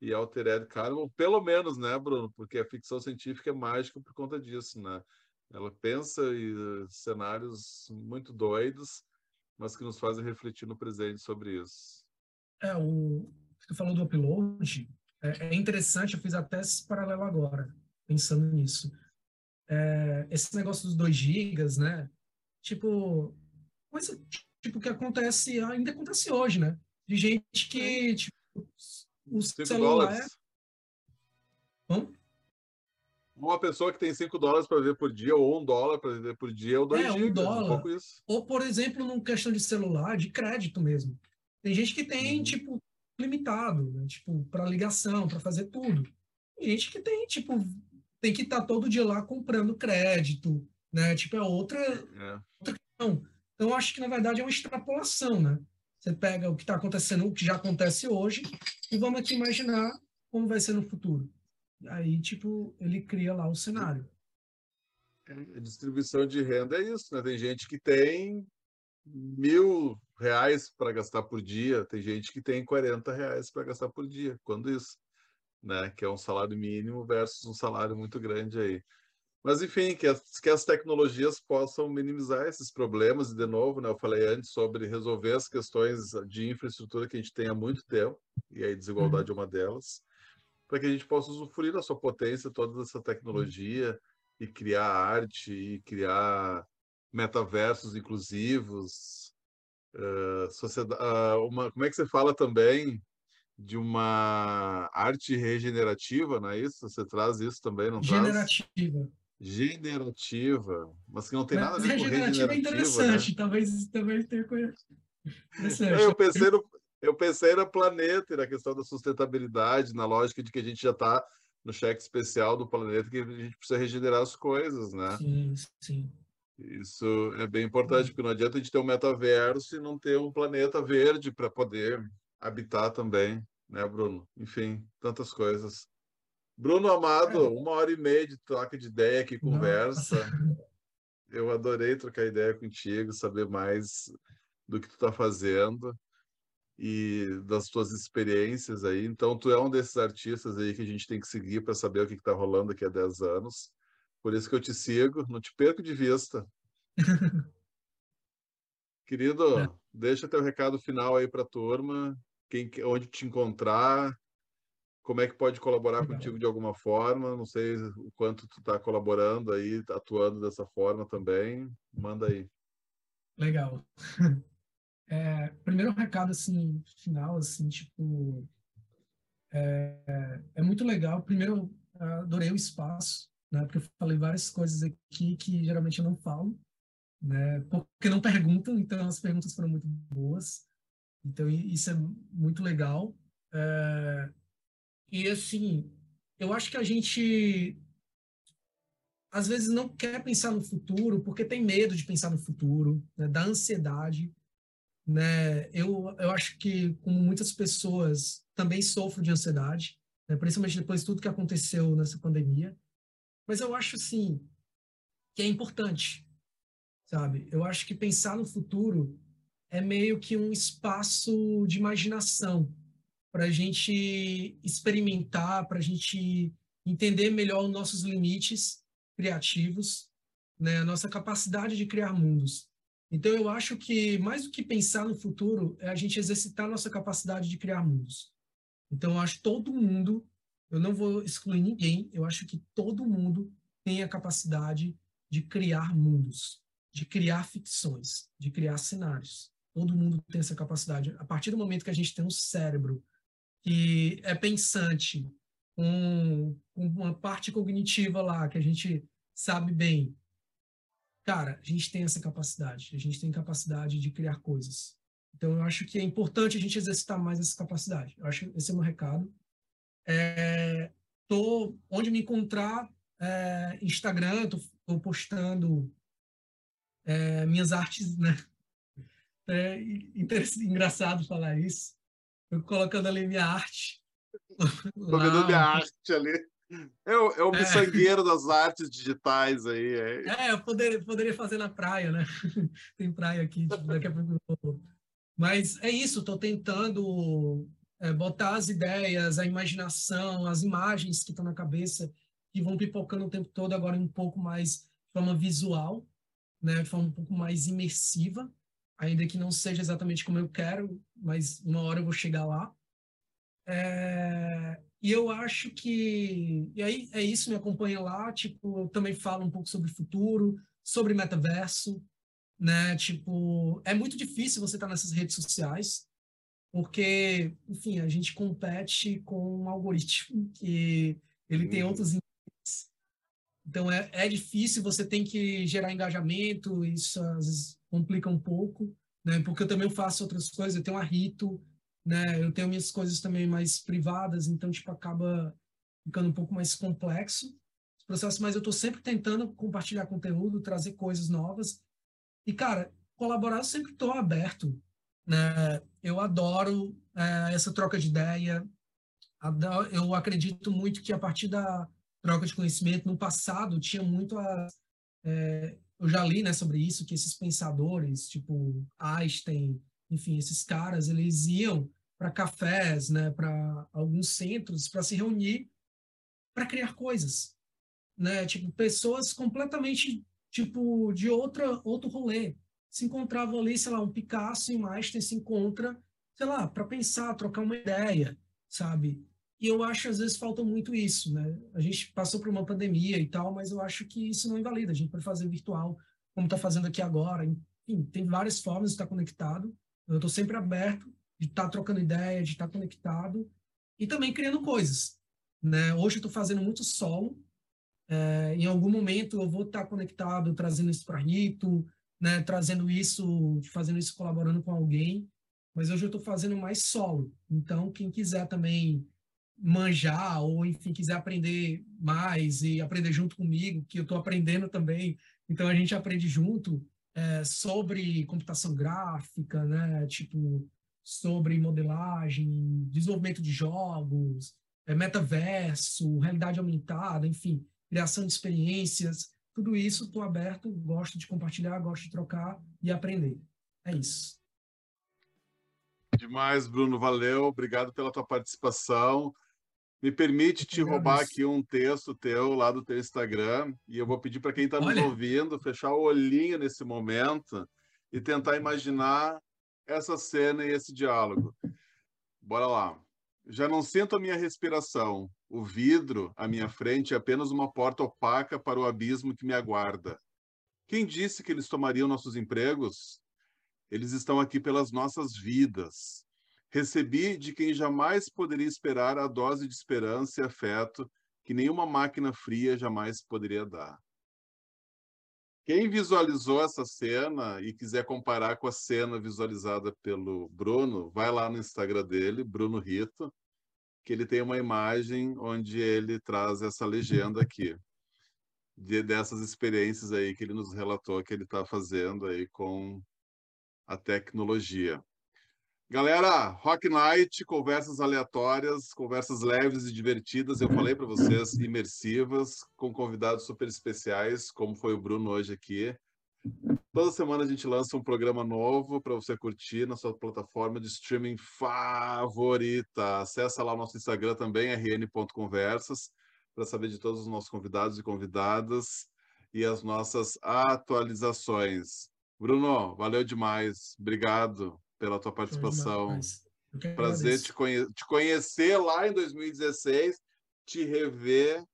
e Altered Carbon, pelo menos, né, Bruno? Porque a ficção científica é mágica por conta disso, né? Ela pensa em cenários muito doidos, mas que nos fazem refletir no presente sobre isso. É, o você falou do upload, é, é interessante, eu fiz até esse paralelo agora, pensando nisso. É, esse negócio dos 2 gigas, né? Tipo, coisa tipo que acontece, ainda acontece hoje, né? De gente que, é. tipo, o celular... Dólares. Hum? Uma pessoa que tem 5 dólares para viver por dia, ou um dólar para viver por dia, ou 2 é, gigas, um dólar. Um ou, por exemplo, numa questão de celular, de crédito mesmo. Tem gente que tem, uhum. tipo, limitado, né? tipo, para ligação, para fazer tudo. Tem gente que tem, tipo, tem que estar tá todo dia lá comprando crédito, né? Tipo, é outra, é. outra questão. Então, acho que, na verdade, é uma extrapolação, né? Você pega o que está acontecendo, o que já acontece hoje, e vamos aqui imaginar como vai ser no futuro. Aí, tipo, ele cria lá o cenário. A distribuição de renda é isso, né? Tem gente que tem mil reais para gastar por dia, tem gente que tem 40 reais para gastar por dia, quando isso, né? Que é um salário mínimo versus um salário muito grande aí. Mas, enfim, que as, que as tecnologias possam minimizar esses problemas, e, de novo, né, eu falei antes sobre resolver as questões de infraestrutura que a gente tem há muito tempo, e a desigualdade uhum. é uma delas, para que a gente possa usufruir da sua potência, toda essa tecnologia, uhum. e criar arte, e criar metaversos inclusivos, uh, sociedade, uh, uma, como é que você fala também de uma arte regenerativa, não é isso? Você traz isso também, não Generativa. Traz? Generativa, mas que não tem nada a ver com regenerativa. é interessante, né? talvez, talvez tenha coisa. Eu pensei, no, eu pensei no planeta e na questão da sustentabilidade, na lógica de que a gente já está no cheque especial do planeta, que a gente precisa regenerar as coisas, né? Sim, sim. Isso é bem importante, porque não adianta a gente ter um metaverso e não ter um planeta verde para poder habitar também, né, Bruno? Enfim, tantas coisas. Bruno Amado, uma hora e meia de troca de ideia aqui, conversa. Nossa. Eu adorei trocar ideia contigo, saber mais do que tu está fazendo e das tuas experiências aí. Então, tu é um desses artistas aí que a gente tem que seguir para saber o que está rolando daqui a 10 anos. Por isso que eu te sigo, não te perco de vista. Querido, é. deixa teu recado final aí para a turma, quem, onde te encontrar, como é que pode colaborar Legal. contigo de alguma forma. Não sei o quanto tu está colaborando aí, atuando dessa forma também. Manda aí. Legal. É, primeiro recado assim final assim tipo é, é muito legal. Primeiro adorei o espaço, né? Porque eu falei várias coisas aqui que geralmente eu não falo, né? Porque não perguntam, então as perguntas foram muito boas. Então isso é muito legal. É, e assim, eu acho que a gente às vezes não quer pensar no futuro porque tem medo de pensar no futuro, né? da ansiedade. Né? Eu, eu acho que, como muitas pessoas, também sofro de ansiedade, né? principalmente depois de tudo que aconteceu nessa pandemia. Mas eu acho, assim, que é importante, sabe? Eu acho que pensar no futuro é meio que um espaço de imaginação, para a gente experimentar, para a gente entender melhor os nossos limites criativos, né, a nossa capacidade de criar mundos. Então, eu acho que mais do que pensar no futuro, é a gente exercitar a nossa capacidade de criar mundos. Então, eu acho todo mundo, eu não vou excluir ninguém, eu acho que todo mundo tem a capacidade de criar mundos, de criar ficções, de criar cenários. Todo mundo tem essa capacidade. A partir do momento que a gente tem um cérebro que é pensante, com, com uma parte cognitiva lá, que a gente sabe bem, cara, a gente tem essa capacidade, a gente tem capacidade de criar coisas. Então, eu acho que é importante a gente exercitar mais essa capacidade. Eu acho esse é o meu recado. É, tô, onde me encontrar, é, Instagram, tô, tô postando é, minhas artes, né? É engraçado falar isso. Eu colocando ali minha arte. Vendo minha arte ali. É o, é o é. miçangueiro é. das artes digitais aí. É, é eu poderia, poderia fazer na praia, né? Tem praia aqui, daqui a pouco. Mas é isso, estou tentando é, botar as ideias, a imaginação, as imagens que estão na cabeça, que vão pipocando o tempo todo, agora um pouco mais de forma visual, né? de forma um pouco mais imersiva ainda que não seja exatamente como eu quero, mas uma hora eu vou chegar lá. É, e eu acho que. E aí é isso, me acompanha lá. Tipo, eu também falo um pouco sobre futuro, sobre metaverso, né? Tipo, é muito difícil você estar nessas redes sociais, porque, enfim, a gente compete com um algoritmo que ele tem uhum. outros. Então é, é difícil, você tem que gerar engajamento, isso às vezes complica um pouco, né? Porque eu também faço outras coisas, eu tenho a Rito, né? Eu tenho minhas coisas também mais privadas, então tipo acaba ficando um pouco mais complexo os processos, mas eu estou sempre tentando compartilhar conteúdo, trazer coisas novas. E cara, colaborar eu sempre estou aberto, né? Eu adoro é, essa troca de ideia. Adoro, eu acredito muito que a partir da troca de conhecimento no passado tinha muito a é, eu já li né, sobre isso, que esses pensadores, tipo Einstein, enfim, esses caras, eles iam para cafés, né, para alguns centros, para se reunir para criar coisas, né? Tipo, pessoas completamente, tipo, de outra, outro rolê. Se encontravam ali, sei lá, um Picasso e um Einstein se encontra, sei lá, para pensar, trocar uma ideia, sabe? E eu acho, às vezes, falta muito isso, né? A gente passou por uma pandemia e tal, mas eu acho que isso não invalida. A gente pode fazer virtual, como está fazendo aqui agora. Enfim, tem várias formas de estar conectado. Eu estou sempre aberto de estar trocando ideia, de estar conectado e também criando coisas. Né? Hoje eu estou fazendo muito solo. É, em algum momento eu vou estar conectado, trazendo isso para Rito, né, trazendo isso, fazendo isso colaborando com alguém, mas hoje eu estou fazendo mais solo. Então, quem quiser também manjar ou, enfim, quiser aprender mais e aprender junto comigo, que eu estou aprendendo também, então a gente aprende junto é, sobre computação gráfica, né, tipo, sobre modelagem, desenvolvimento de jogos, é, metaverso, realidade aumentada, enfim, criação de experiências, tudo isso estou aberto, gosto de compartilhar, gosto de trocar e aprender. É isso. Demais, Bruno, valeu, obrigado pela tua participação. Me permite te roubar aqui um texto teu lá do teu Instagram e eu vou pedir para quem está nos ouvindo fechar o olhinho nesse momento e tentar imaginar essa cena e esse diálogo. Bora lá. Já não sinto a minha respiração. O vidro à minha frente é apenas uma porta opaca para o abismo que me aguarda. Quem disse que eles tomariam nossos empregos? Eles estão aqui pelas nossas vidas. Recebi de quem jamais poderia esperar a dose de esperança e afeto que nenhuma máquina fria jamais poderia dar. Quem visualizou essa cena e quiser comparar com a cena visualizada pelo Bruno, vai lá no Instagram dele, Bruno Rito, que ele tem uma imagem onde ele traz essa legenda aqui, de, dessas experiências aí que ele nos relatou que ele está fazendo aí com a tecnologia. Galera, Rock Night, conversas aleatórias, conversas leves e divertidas, eu falei para vocês, imersivas, com convidados super especiais, como foi o Bruno hoje aqui. Toda semana a gente lança um programa novo para você curtir na sua plataforma de streaming favorita. Acesse lá o nosso Instagram também, rn.conversas, para saber de todos os nossos convidados e convidadas e as nossas atualizações. Bruno, valeu demais. Obrigado pela tua participação. Prazer te, conhe te conhecer lá em 2016, te rever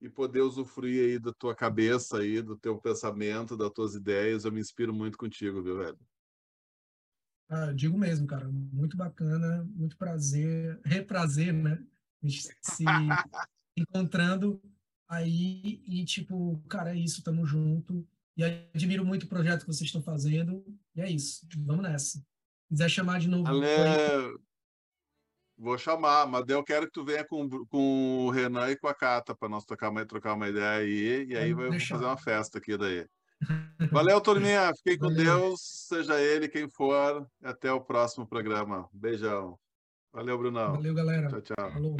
e poder usufruir aí da tua cabeça aí, do teu pensamento, das tuas ideias. Eu me inspiro muito contigo, viu, velho? Ah, digo mesmo, cara. Muito bacana, muito prazer, reprazer, né? Se encontrando aí e, tipo, cara, é isso, tamo junto. E admiro muito o projeto que vocês estão fazendo. E é isso, vamos nessa quiser chamar de novo. Ale... Vou chamar, mas eu quero que tu venha com, com o Renan e com a Cata para nós trocar uma, trocar uma ideia aí, e aí vamos fazer uma festa aqui daí. Valeu, turminha. Fiquem com Valeu. Deus, seja ele quem for. Até o próximo programa. Beijão. Valeu, Brunão. Valeu, galera. Tchau, tchau. Falou.